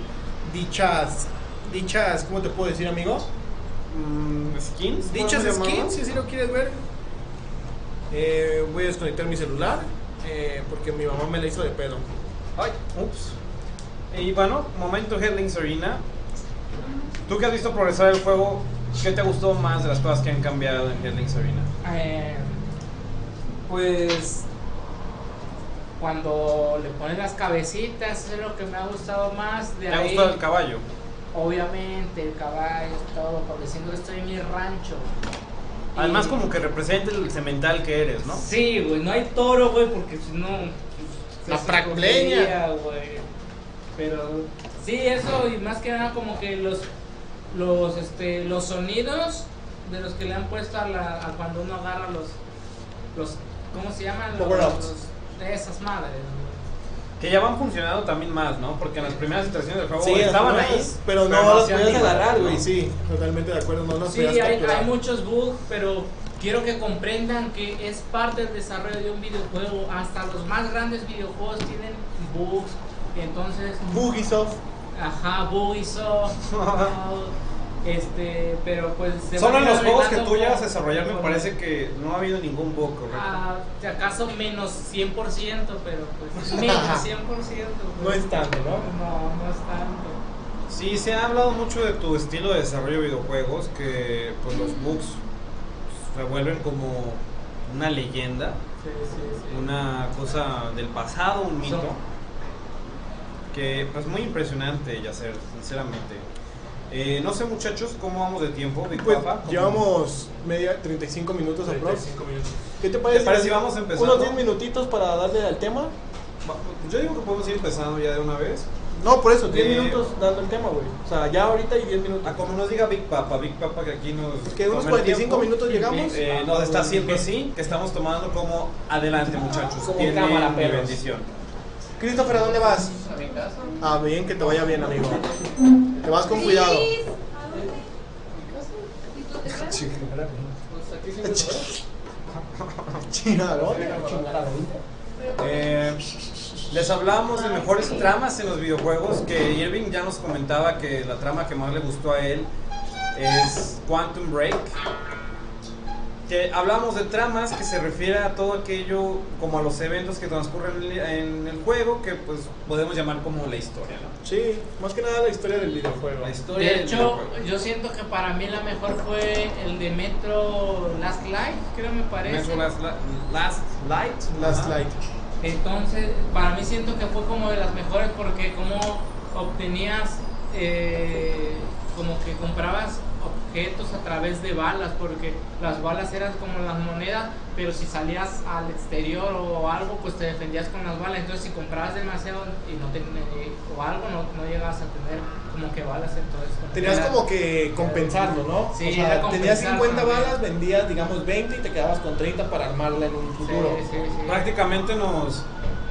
dichas, dichas, ¿cómo te puedo decir, amigo? Mm, skins. Dichas skins, si así lo quieres ver. Eh, voy a desconectar mi celular eh, porque mi mamá me la hizo de pedo. Ay, ups. Y bueno, momento Headlings Arena. Tú que has visto progresar el juego, ¿qué te gustó más de las cosas que han cambiado en Headlings Arena? Eh, pues cuando le pones las cabecitas eso es lo que me ha gustado más de ¿Te ha ahí, gustado el caballo? Obviamente el caballo todo por diciendo que estoy en mi rancho Además Y- como que representa el cemental que eres, ¿no? sí güey no hay toro güey porque si no pues, La fracleña. güey pero sí eso y más que nada como que los los este los sonidos de los que le han puesto a, la, a cuando uno agarra los los ¿cómo se llaman? Los- los- de esas madres güey. Que ya van funcionando también más, ¿no? Porque en las primeras iteraciones del juego Sí, estaban ahí. pero no, pero las hacían podías agarrar, ¿no? güey. Sí, totalmente de acuerdo, no las Sí, hay, hay muchos bugs, pero quiero que comprendan que es parte del desarrollo de un videojuego. Hasta los más grandes videojuegos tienen bugs. Entonces, Bugisoft. ajá, Bugisoft. este, pero pues se Solo en los juegos que tú llegas a desarrollar me parece que no ha habido ningún bug, correcto. Ah, ya casi o menos 100%, pero pues menos 100%. No pues. es tanto, ¿no? No, no es tanto. Sí, se ha hablado mucho de tu estilo de desarrollo de videojuegos, que pues los bugs se vuelven como una leyenda, Sí, sí, sí. una cosa del pasado, un mito, que pues muy impresionante, Yacer, sinceramente. Eh, no sé muchachos, ¿cómo vamos de tiempo? Big Pues Papa? ¿Cómo- llevamos media 35 minutos aprox. 35 minutos. ¿Qué te parece? ¿Te parece si vamos empezando? Unos 10 minutitos para darle al tema. Yo digo que podemos ir empezando ya de una vez. No, por eso, 10 Eh, minutos dando el tema, güey. O sea, ya ahorita y 10 minutos. A como nos diga Big Papa, Big Papa que aquí nos... Que unos toma el 45 tiempo. minutos llegamos. Eh, nos está haciendo así, que estamos tomando como adelante muchachos. Como Tienen cámara, perros. bendición. Christopher, ¿a dónde vas? A mi casa. Ah, bien, que te vaya bien, amigo. Te vas con cuidado. Eh, les hablamos de mejores tramas en los videojuegos, que Irving ya nos comentaba que la trama que más le gustó a él es Quantum Break. Que hablamos de tramas que se refiere a todo aquello, como a los eventos que transcurren en el- juego, que pues podemos llamar como la historia, ¿no? Sí, más que nada la historia del videojuego. La historia De del hecho, videojuego. yo siento que para mí la mejor fue el de Metro Last Light, creo me parece. Metro Last, Li- Last Light. Last Ajá. Light. Entonces, para mí siento que fue como de las mejores porque como obtenías, eh, como que comprabas objetos a través de balas, porque las balas eran como las monedas, pero si salías al exterior o algo, pues te defendías con las balas. Entonces, si comprabas demasiado y no tenías, o algo, no, no llegabas a tener como que balas, entonces... como que Tenías era- como que compensarlo, ¿no? Sí, o sea, era tenías compensar 50 también. balas, vendías, digamos, 20 y te quedabas con 30 para armarla en un Sí, futuro. sí, sí. Prácticamente nos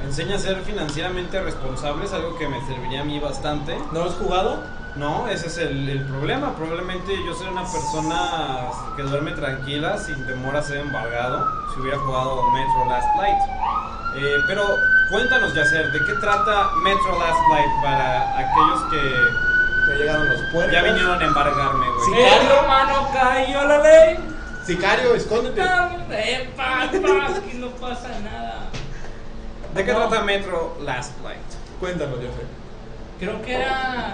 enseña a ser financieramente responsables, algo que me serviría a mí bastante. ¿No lo has jugado? No, ese es el, el problema. Probablemente yo soy una persona que duerme tranquila, sin temor a ser embargado, si hubiera jugado Metro Last Light. Eh, pero cuéntanos, Yacer, ¿de qué trata Metro Last Light para aquellos que Ya llegaron los puercos. ya vinieron a embargarme, güey? ¡Eh, hermano, cayó la ley! Sicario, escóndete. ¡Eh, papá! Aquí no pasa nada. ¿De qué No. trata Metro Last Light? Cuéntanos, Jeffrey. Creo que era.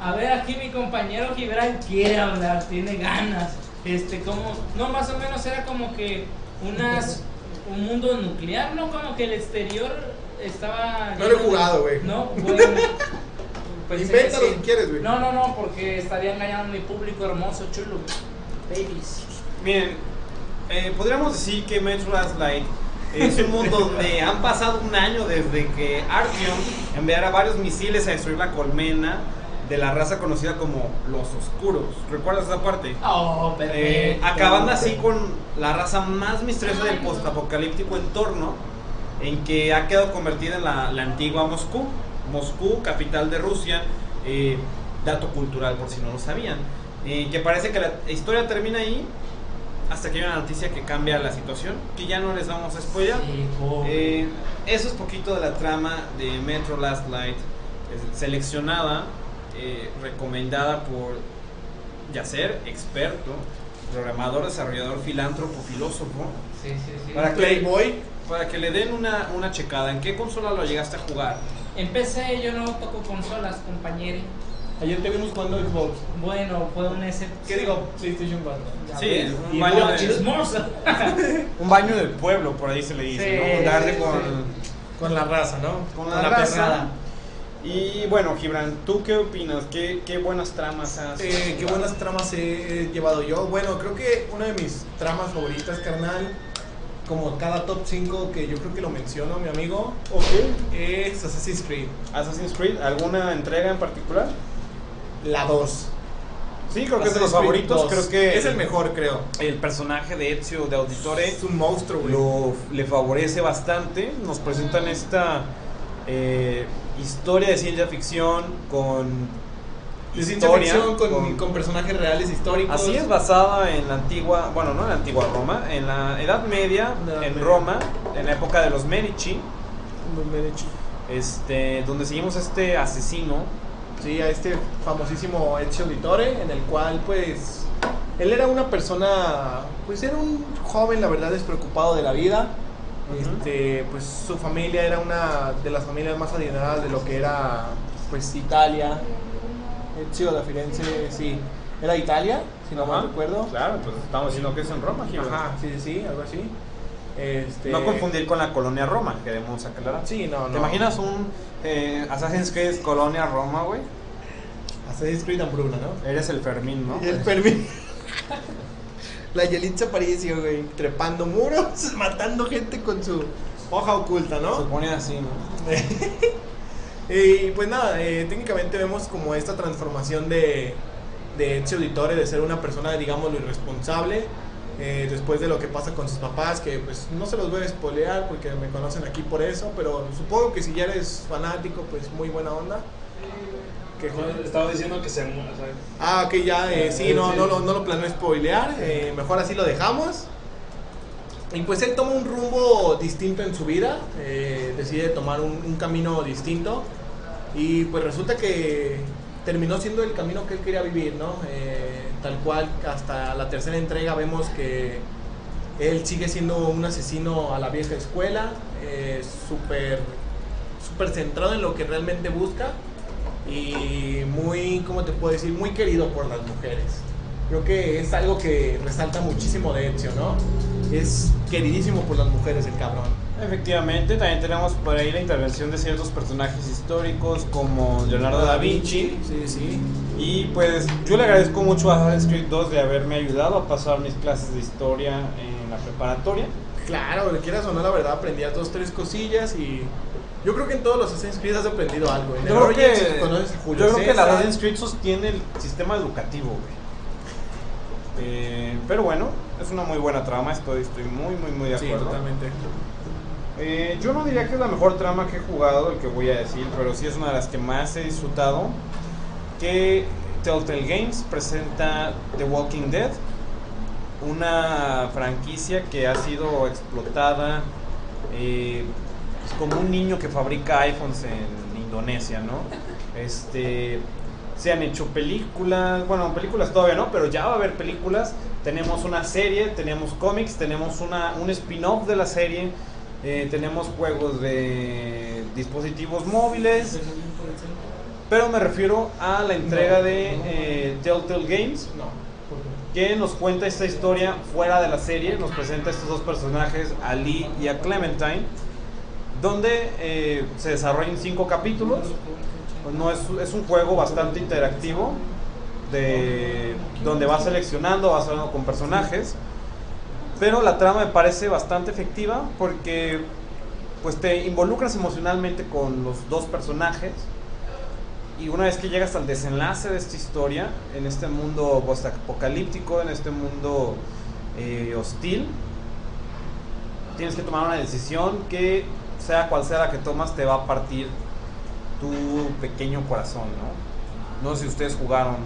A ver, aquí mi compañero Gibran quiere hablar, tiene ganas. Este, como. No, más o menos era como que unas. Un mundo nuclear, ¿no? Como que el exterior estaba. No lo he jugado, güey. No, bueno. que Invéntalo sí. si quieres, güey. No, no, no, porque estaría engañando a mi público hermoso, chulo. Babies. Miren, eh, podríamos decir que Metro Last Light es un mundo donde han pasado un año desde que Artyom enviara varios misiles a destruir la colmena de la raza conocida como los Oscuros. ¿Recuerdas esa parte? Oh, Eh, perfecto. acabando así con la raza más misteriosa del postapocalíptico entorno en que ha quedado convertida en la, la antigua Moscú. Moscú, capital de Rusia, eh, dato cultural por si no lo sabían. Eh, que parece que la historia termina ahí hasta que hay una noticia que cambia la situación, que ya no les vamos a spoiler. Sí. Eh, eso es poquito de la trama de Metro Last Light, seleccionada, eh, recomendada por Yacer, experto, programador, desarrollador, filántropo, filósofo, Sí, sí, sí. para que, Playboy. para que le den una, una checada. ¿En qué consola lo llegaste a jugar? Empecé, yo no toco consolas, compañero. Ayer te vimos jugando Xbox. Bueno, fue un ese. ¿Qué digo? PlayStation 4. Ya Sí, un baño de- chismosa. Un baño del pueblo, por ahí se le dice, Sí, ¿no? Darle sí, con, Con la raza, ¿no? con la, raza. Y bueno, Gibran, ¿tú qué opinas? ¿Qué, qué buenas tramas has? Eh, qué buenas tramas he llevado yo. Bueno, creo que una de mis tramas favoritas, carnal, como cada top 5 que yo creo que lo menciono, mi amigo, Ok. es Assassin's Creed. Assassin's Creed, ¿alguna entrega en particular? La 2. Sí, creo que es de los favoritos. 2. Creo que Es el mejor, creo. El personaje de Ezio de Auditore Es un monstruo, güey. lo, le favorece bastante. Nos presentan esta eh, historia de ciencia ficción con De ciencia historia, ficción con, con- con personajes reales históricos. Así es, basada en la antigua, bueno, no en la antigua Roma, en la Edad Media, La Edad en Media. Roma, en la época de los Medici, bien hecho. este, donde seguimos a este asesino. Sí, a este famosísimo Ezio Auditore, en el cual, pues, él era una persona, pues era un joven, la verdad, despreocupado de la vida, Este, pues su familia era una de las familias más adineradas de lo que era pues Italia. Ezio da Firenze, sí. Era Italia, si no mal recuerdo. Claro, pues estamos diciendo que es en Roma, Gilbert. Ajá, sí, sí, sí, algo así. Este, No confundir con la colonia Roma, queremos aclarar. Sí, no, no. ¿Te imaginas un eh, Assassin's Creed Colonia Roma, güey? Assassin's Creed Hambruna, ¿no? Eres el Fermín, ¿no? El Fermín. La Yelitza Aparicio, güey, trepando muros, matando gente con su hoja oculta, Se ¿no? pone así, ¿no? y pues nada, eh, técnicamente vemos como esta transformación de, de Ezio Auditore, de ser una persona, digamos, irresponsable, eh, después de lo que pasa con sus papás, que pues no se los voy a spoilear porque me conocen aquí por eso, pero supongo que si ya eres fanático, pues muy buena onda. Que No, Estaba diciendo que se mu- o sea, Ah, ok, ya, eh, sí, no, no, lo- no lo planeo spoilear, eh, mejor así lo dejamos. Y pues él toma un rumbo distinto en su vida, eh, decide tomar un, un camino distinto y pues resulta que terminó siendo el camino que él quería vivir, ¿no? Eh, tal cual, hasta la tercera entrega vemos que él sigue siendo un asesino a la vieja escuela, eh, súper súper centrado en lo que realmente busca y muy, ¿cómo te puedo decir? Muy querido por las mujeres. Creo que es algo que resalta muchísimo de Ezio, ¿no? Es queridísimo por las mujeres el cabrón. Efectivamente, también tenemos por ahí la intervención de ciertos personajes históricos como Leonardo da Vinci. Sí, sí. Y pues yo le agradezco mucho a Assassin's Creed 2 de haberme ayudado a pasar mis clases de historia en la preparatoria. Claro, quieras o no, la verdad, aprendías dos, tres cosillas y yo creo que en todos los Assassin's Creed has aprendido algo. En el Yo creo que, conoces a Julio yo creo que la. Assassin's Creed sostiene el sistema educativo, güey. Eh, pero bueno, es una muy buena trama, estoy, estoy muy, muy, muy de Sí, acuerdo. totalmente. Eh, yo no diría que es la mejor trama que he jugado, el que voy a decir, pero sí es una de las que más he disfrutado. Que Telltale Games presenta The Walking Dead, una franquicia que ha sido explotada eh, como un niño que fabrica iPhones en Indonesia, ¿no? Este, se han hecho películas, bueno, películas todavía no, pero ya va a haber películas. Tenemos una serie, tenemos cómics, tenemos una, un spin-off de la serie, eh, tenemos juegos de dispositivos móviles, pero me refiero a la entrega de eh, Telltale Games, que nos cuenta esta historia fuera de la serie, nos presenta estos dos personajes, a Lee y a Clementine, donde eh, se desarrollan cinco capítulos. No es, es un juego bastante interactivo, de, donde vas seleccionando, vas hablando con personajes, pero la trama me parece bastante efectiva porque pues te involucras emocionalmente con los dos personajes y una vez que llegas al desenlace de esta historia, en este mundo post-apocalíptico, en este mundo eh, hostil, tienes que tomar una decisión que, sea cual sea la que tomas, te va a partir tu pequeño corazón, ¿no? No sé si ustedes jugaron.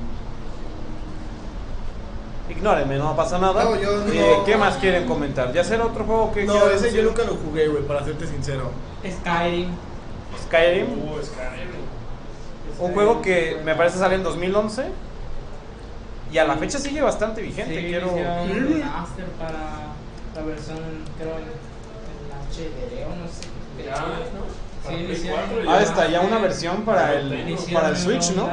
Ignórenme, no pasa nada. No, yo no. Eh, ¿Qué más quieren comentar? ¿Ya será otro juego que No, ese yo nunca lo jugué, güey, para serte sincero. Skyrim. Skyrim. Uh, Skyrim. Un juego que me parece sale en 2011 y a la fecha sigue bastante vigente. Sí, Quiero... un remaster para la versión, creo, en HD o no sé. Ya, ¿no? Sí, Para le Play hicieron- 4 Ah, está ya una versión para el, para el Switch, ¿no?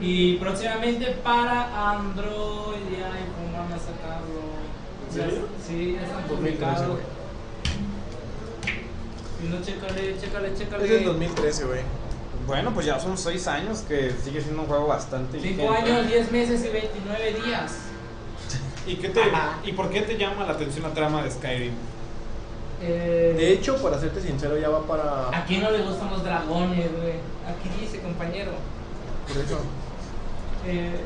Y próximamente para Android y iPhone van a sacarlo. ¿En serio? Sí, ya están 2013, publicados. no, chécale, chécale, chécale. Es del 2013, güey. Bueno, pues ya son 6 años que sigue siendo un juego bastante 5 vigente. años, 10 meses y 29 días. ¿Y, qué te, ¿Y por qué te llama la atención la trama de Skyrim? Eh, De hecho, para serte sincero, ya va para. ¿A quién no le gustan los dragones, güey? Aquí dice, compañero. Por eso. Eh,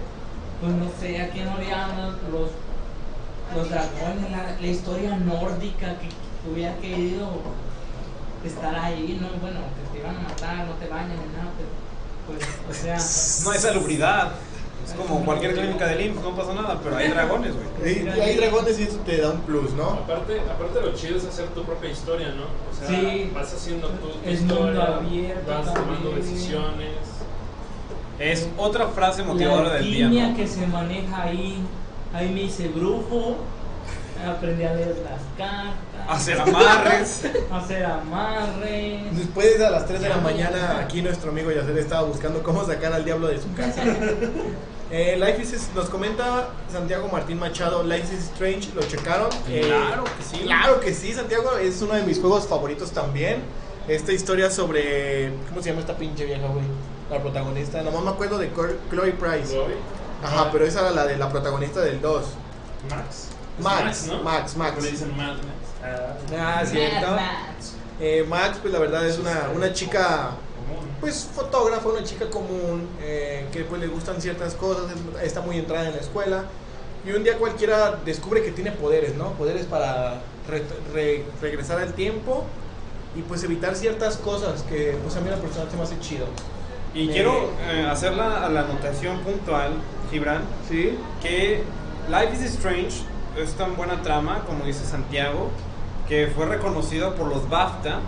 pues no sé, ¿a quién no le llaman los, los dragones? La, la historia nórdica que hubiera querido estar ahí, ¿no? Bueno, que te iban a matar, no te bañan ni nada, pero pues, o sea... No hay salubridad. Es como cualquier clínica de IMSS, no pasa nada, pero hay dragones, güey. Y, hay dragones y eso te da un plus, ¿no? Aparte, aparte lo chido es hacer tu propia historia, ¿no? O sea, Sí. vas haciendo tu, tu Es mundo historia, abierto vas tomando también. decisiones. Es otra frase La motivadora del día, alquimia ¿no? que se maneja ahí, ahí me hice brujo, Aprendí a leer las cartas. Hacer amarres. Hacer amarres. Después a las 3 de la mañana, aquí nuestro amigo Yacer estaba buscando cómo sacar al diablo de su casa. Eh, Life is, nos comenta Santiago Martín Machado, Life is Strange, ¿lo checaron? Eh, Claro que sí. Claro que sí, Santiago es uno de mis juegos favoritos también. Esta historia sobre. ¿Cómo se llama esta pinche vieja, güey? La protagonista. Nomás me acuerdo de Chloe Price. Chloe. Ajá, pero esa era la de la protagonista del 2. Max. Es Max, ¿no? Max, Max. Le dicen Max. Ah, Ah, cierto. Eh, Max, pues la verdad es una, una chica común. pues fotógrafa, una chica común, eh, que pues le gustan ciertas cosas, es- está muy entrada en la escuela. Y un día cualquiera descubre que tiene poderes, ¿no? Poderes para re- re- regresar al tiempo y pues evitar ciertas cosas que pues a mí la persona se me hace chido. Y Me- quiero eh, hacer la, la anotación puntual, Gibran, ¿Sí? que Life is Strange es tan buena trama, como dice Santiago, que fue reconocido por los BAFTA,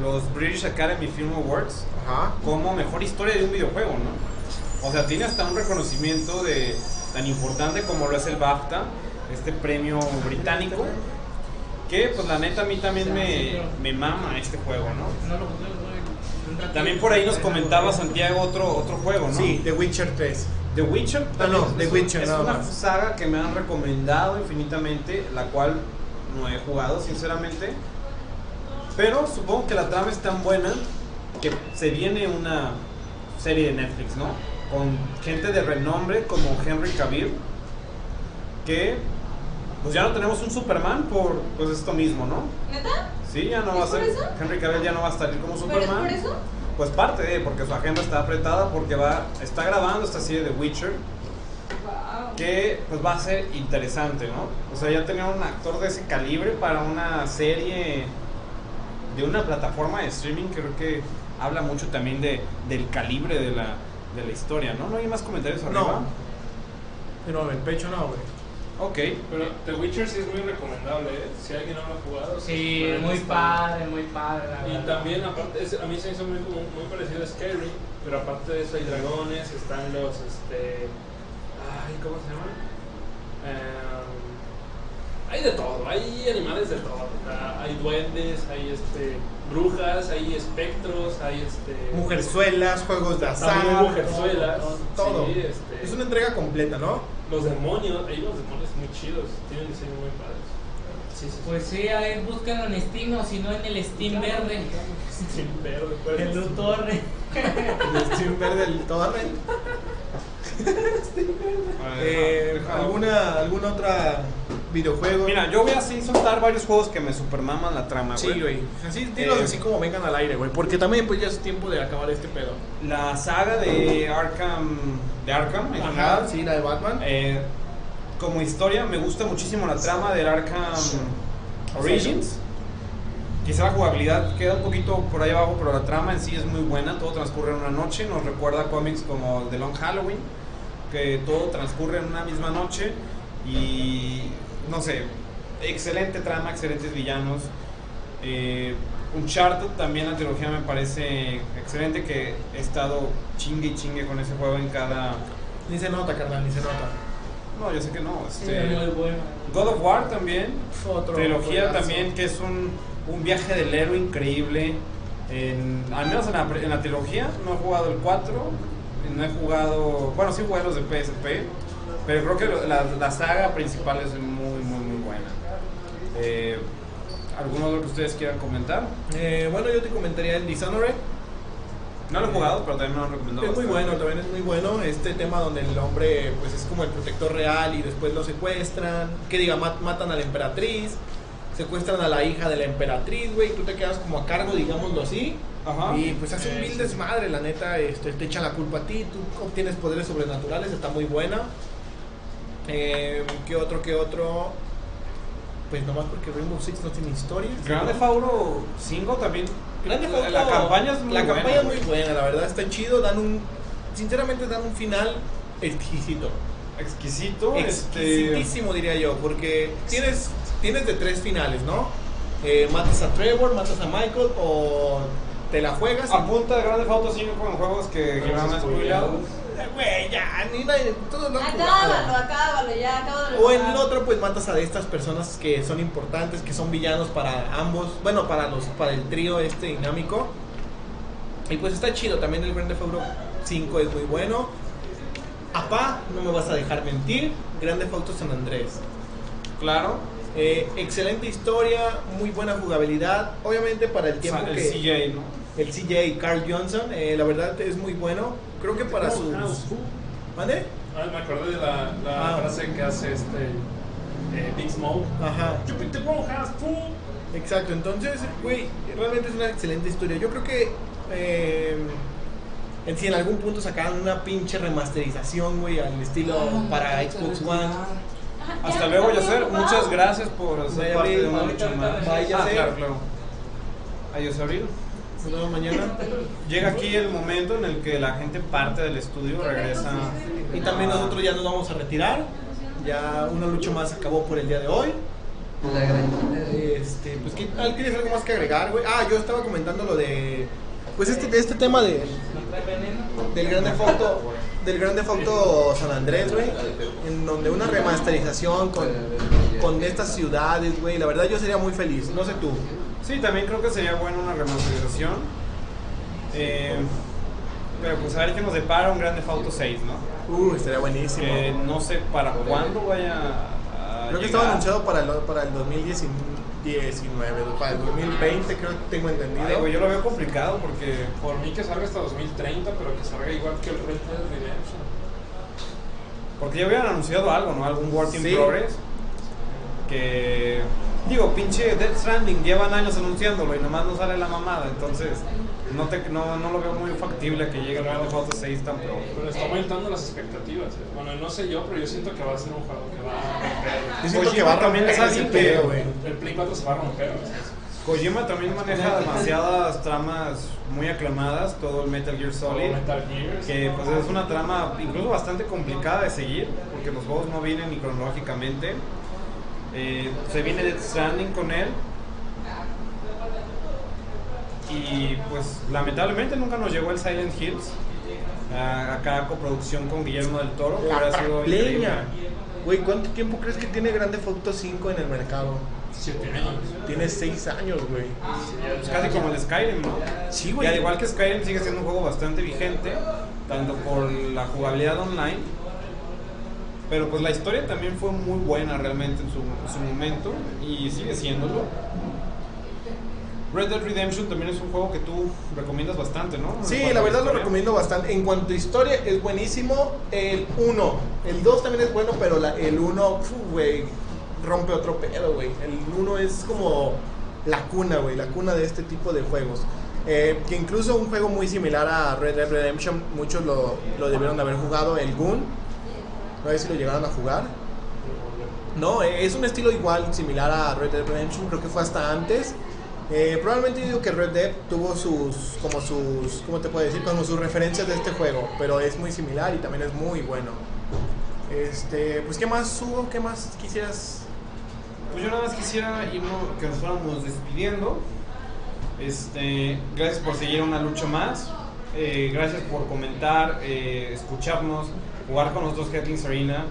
los British Academy Film Awards, Ajá. como mejor historia de un videojuego, ¿no? O sea, tiene hasta un reconocimiento de tan importante como lo es el BAFTA, este premio británico, que pues la neta a mí también me, me mama este juego, ¿no? También por ahí nos comentaba Santiago otro, otro juego, ¿no? Sí, The Witcher 3. The Witcher. Ah, no, también The es, Witcher, es una más. saga que me han recomendado infinitamente, la cual no he jugado, sinceramente. Pero supongo que la trama es tan buena que se viene una serie de Netflix, ¿no? Con gente de renombre como Henry Cavill, que pues ya no tenemos un Superman por pues esto mismo, ¿no? ¿Neta? Sí, ya no ¿Es va a ser. eso? Henry Cavill ya no va a salir como ¿Pero es Superman. por eso? Pues parte de, porque su agenda está apretada, porque va, está grabando esta serie de Witcher, Wow. que pues va a ser interesante, ¿no? O sea, ya tener un actor de ese calibre para una serie de una plataforma de streaming, creo que habla mucho también de, del calibre de la, de la historia, ¿no? ¿No hay más comentarios arriba? No. Pero el pecho no, güey. Ok. Pero The Witcher sí es muy recomendable, ¿eh? Si alguien no lo ha jugado. Sí, neta muy padre, muy padre. la Y verdad. también, aparte, es- a mí se me hizo muy, parecido a Skyrim, pero aparte de eso hay dragones, están los, este... Ay, ¿cómo se llaman? Em, hay de todo, hay animales de todo. hay duendes, hay este, brujas, hay espectros, hay este... Mujerzuelas, juegos de azar. Mujerzuelas. Todo. Sí, este, Es una entrega completa, ¿no? Los demonios, hay unos demonios muy chidos, tienen diseños muy padres. Sí, sí, sí. Pues sí, ahí búscalo en Steam o si no en el Steam verde. Sin verde, pues. El Lutorre. El Steam verde. A ver, Eh, ¿alguna, ¿Alguna otra videojuego? Mira, yo voy a así soltar varios juegos que me supermaman la trama, Sí, güey. Así, dilos Eh, así como vengan al aire, güey. Porque también pues ya es tiempo de acabar este pedo. La saga de Arkham, de Arkham Ajá, sí, la de Batman. eh, como historia me gusta muchísimo la trama del Arkham Origins. Quizá la jugabilidad queda un poquito por ahí abajo, pero la trama en sí es muy buena. Todo transcurre en una noche. Nos recuerda a cómics como The Long Halloween, que todo transcurre en una misma noche. Y no sé, excelente trama, excelentes villanos. Eh, Uncharted también la trilogía me parece excelente. Que he estado chingue y chingue con ese juego en cada. Ni se nota, carnal, ni se nota. No, yo sé que no. Este, bueno. God of War también. Otro Trilogía juegazo. también, que es un, un viaje del héroe increíble. En, al menos en la, en la trilogía, no he jugado el 4, no he jugado, bueno, sí jugué los de PSP, pero creo que la, la saga principal es muy, muy, muy buena. Eh, ¿Algún otro que ustedes quieran comentar? Eh, bueno, yo te comentaría el Dishonored. No lo he jugado, pero también me lo han recomendado. Es muy bueno, también es muy bueno. Este tema donde el hombre pues es como el protector real y después lo secuestran. Que diga, mat- matan a la emperatriz. Secuestran a la hija de la emperatriz, güey. Tú te quedas como a cargo, digámoslo así. Ajá. Y pues hace un vil desmadre, la neta. Este, te echan la culpa a ti. Tú obtienes poderes sobrenaturales. Está muy buena. Eh, ¿Qué otro, qué otro? Pues nomás porque Rainbow Six no tiene historia. Grande Fauro 5 también. Grande Theft La campaña es muy La buena, campaña es muy buena, la verdad está chido, dan un sinceramente dan un final exquisito. Exquisito. Este, Exquisitísimo diría yo, porque tienes tienes de tres finales, ¿no? Eh, matas a Trevor, matas a Michael o te la juegas. Apunta de Grande Auto 5 con juegos que ha spoileado. spoileados. Güey, ya, ni nadie, todos lo han Acábalo, acábalo, ya, acábalo. O en el otro, pues matas a estas personas que son importantes, que son villanos para ambos, bueno, para los, para el trío este dinámico. Y pues está chido, también el Grand Theft Auto 5 es muy bueno. Apá, no me vas a dejar mentir, Grand Theft Auto San Andrés. Claro. Eh, excelente historia, muy buena jugabilidad. Obviamente para el tiempo O sea, el que CJ, ¿no? el CJ Carl Johnson, eh, la verdad es muy bueno. Creo que para sus ¿Mande? Ah, me acordé de la, la Ah. frase que hace este eh, Big Smoke. Ajá. Jupiter Rojas, tú. Exacto, entonces, güey, realmente es una excelente historia. Yo creo que eh, en si en algún punto sacaran una pinche remasterización, güey, al estilo para Xbox One. Hasta luego, Yoser. Muchas gracias por ser Vaya parte de abril, una lucha más. vaya Ah, ser. claro, claro. Adiós, Abril. Mañana. Llega aquí el momento en el que la gente parte del estudio, regresa. Y también nosotros ya nos vamos a retirar. Ya una lucha más acabó por el día de hoy. Este, pues, ¿qué, ah, ¿quieres algo más que agregar, güey? Ah, yo estaba comentando lo de. Pues este, este tema de, del Grande Foto del Grande Foto San Andrés, güey, en donde una remasterización con, con estas ciudades, güey, la verdad yo sería muy feliz, no sé tú. Sí, también creo que sería bueno una remasterización. Eh, pero pues a ver qué nos depara un Grande Auto 6, ¿no? Uh, estaría buenísimo. Que no sé para cuándo vaya a Creo que llegar. estaba anunciado para el, para el 2019, para el 2020 creo que tengo entendido. Ay, yo lo veo complicado porque Por mí que salga hasta 2030, pero que salga igual que el Red Dead Redemption. Porque ya habían anunciado algo, ¿no? Algún work in Sí. progress. Que. Digo, pinche Death Stranding, llevan años anunciándolo y nomás no sale la mamada. Entonces, no, te, no, no lo veo muy factible que llegue el Grand Theft Auto 6 tan pronto. Pero está aumentando las expectativas. eh. Bueno, no sé yo, pero yo siento que va a ser un juego que va a romper. Yo siento Kojima que va a romper es alguien que-. El Play 4 se va a romper. Kojima también maneja demasiadas tramas muy aclamadas, todo el Metal Gear Solid. Metal Gear. Que pues es una trama incluso bastante complicada de seguir, porque los juegos no vienen ni cronológicamente. Eh, se viene Death Stranding con él. Y pues lamentablemente nunca nos llegó el Silent Hills. Ah, acá coproducción con Guillermo del Toro. La hubiera sido increíble. leña. Güey, ¿cuánto tiempo crees que tiene Grande Auto 5 en el mercado? 7 años. Tiene 6 años, güey. Es casi como el Skyrim, ¿no? Sí, Y güey. al igual que Skyrim sigue siendo un juego bastante vigente, tanto por la jugabilidad online, pero pues la historia también fue muy buena realmente en su, en su momento y sigue siéndolo. Red Dead Redemption también es un juego que tú recomiendas bastante, ¿no? Sí, la verdad lo recomiendo bastante. En cuanto a historia, es buenísimo. El 1. El 2 también es bueno, pero la- el 1, güey, rompe otro pedo, güey. El 1 es como la cuna, güey, la cuna de este tipo de juegos. Eh, que incluso un juego muy similar a Red Dead Redemption, muchos lo, lo debieron de haber jugado, el Goon. No sé si lo llegaron a jugar. No, eh, es un estilo igual, similar a Red Dead Redemption, creo que fue hasta antes. Eh, probablemente digo que Red Dead tuvo sus, como sus, ¿cómo te puedo decir? Como sus referencias de este juego, pero es muy similar y también es muy bueno. Este, pues, ¿qué más hubo? ¿Qué más quisieras? Pues yo nada más quisiera irnos, que nos fuéramos despidiendo. Este, gracias por seguir una lucha más. Eh, gracias por comentar, eh, escucharnos, jugar con nosotros Headlings Arena.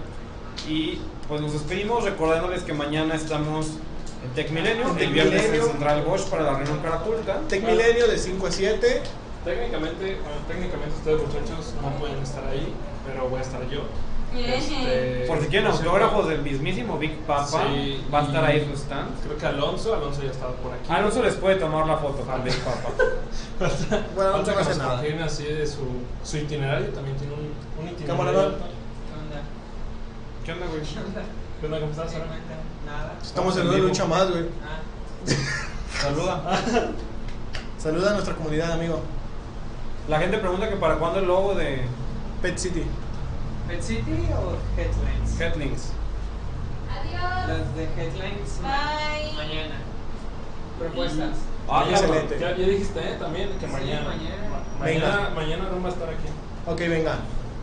Y pues nos despedimos recordándoles que mañana estamos en Tech Milenio, el viernes en. Central Bosch para la reunión Carapulta. Tech Milenio de 5 a 7. Técnicamente, bueno, técnicamente ustedes muchachos no pueden estar ahí, pero voy a estar yo. Este, Por si quieren autógrafos del mismísimo Big Papa, Sí, va a estar ahí su stand. Creo que Alonso, Alonso ya estaba por aquí. Alonso les puede tomar la foto con Big Papa. Bueno, no que hace nos nada. así de su, su itinerario, también tiene un, un itinerario. Camaradón. ¿Qué onda, güey? ¿Qué onda? ¿Cómo estás? Sara? Estamos en una lucha más, güey. Saluda. Saluda a nuestra comunidad, amigo. La gente pregunta que para cuándo el logo de Pet City. ¿Pet City o Headlines? Headlings. Las de Headlines Bye. mañana. Propuestas. Ah, Ya, excelente. Ya, ya dijiste ¿eh? también que Sí, mañana. mañana. Ma- Venga. Mañana, mañana no va a estar aquí. Ok, venga.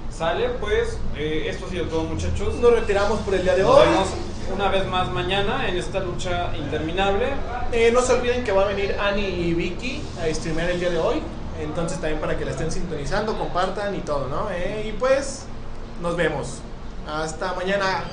Sale, pues, eh, esto ha sido todo, muchachos. Nos retiramos por el día de Nos hoy. vemos una vez más mañana en esta lucha interminable. Eh, no se olviden que va a venir Annie y Vicky a streamear el día de hoy. Entonces también para que la estén sintonizando, compartan y todo, ¿no? Eh, y pues nos vemos. Hasta mañana.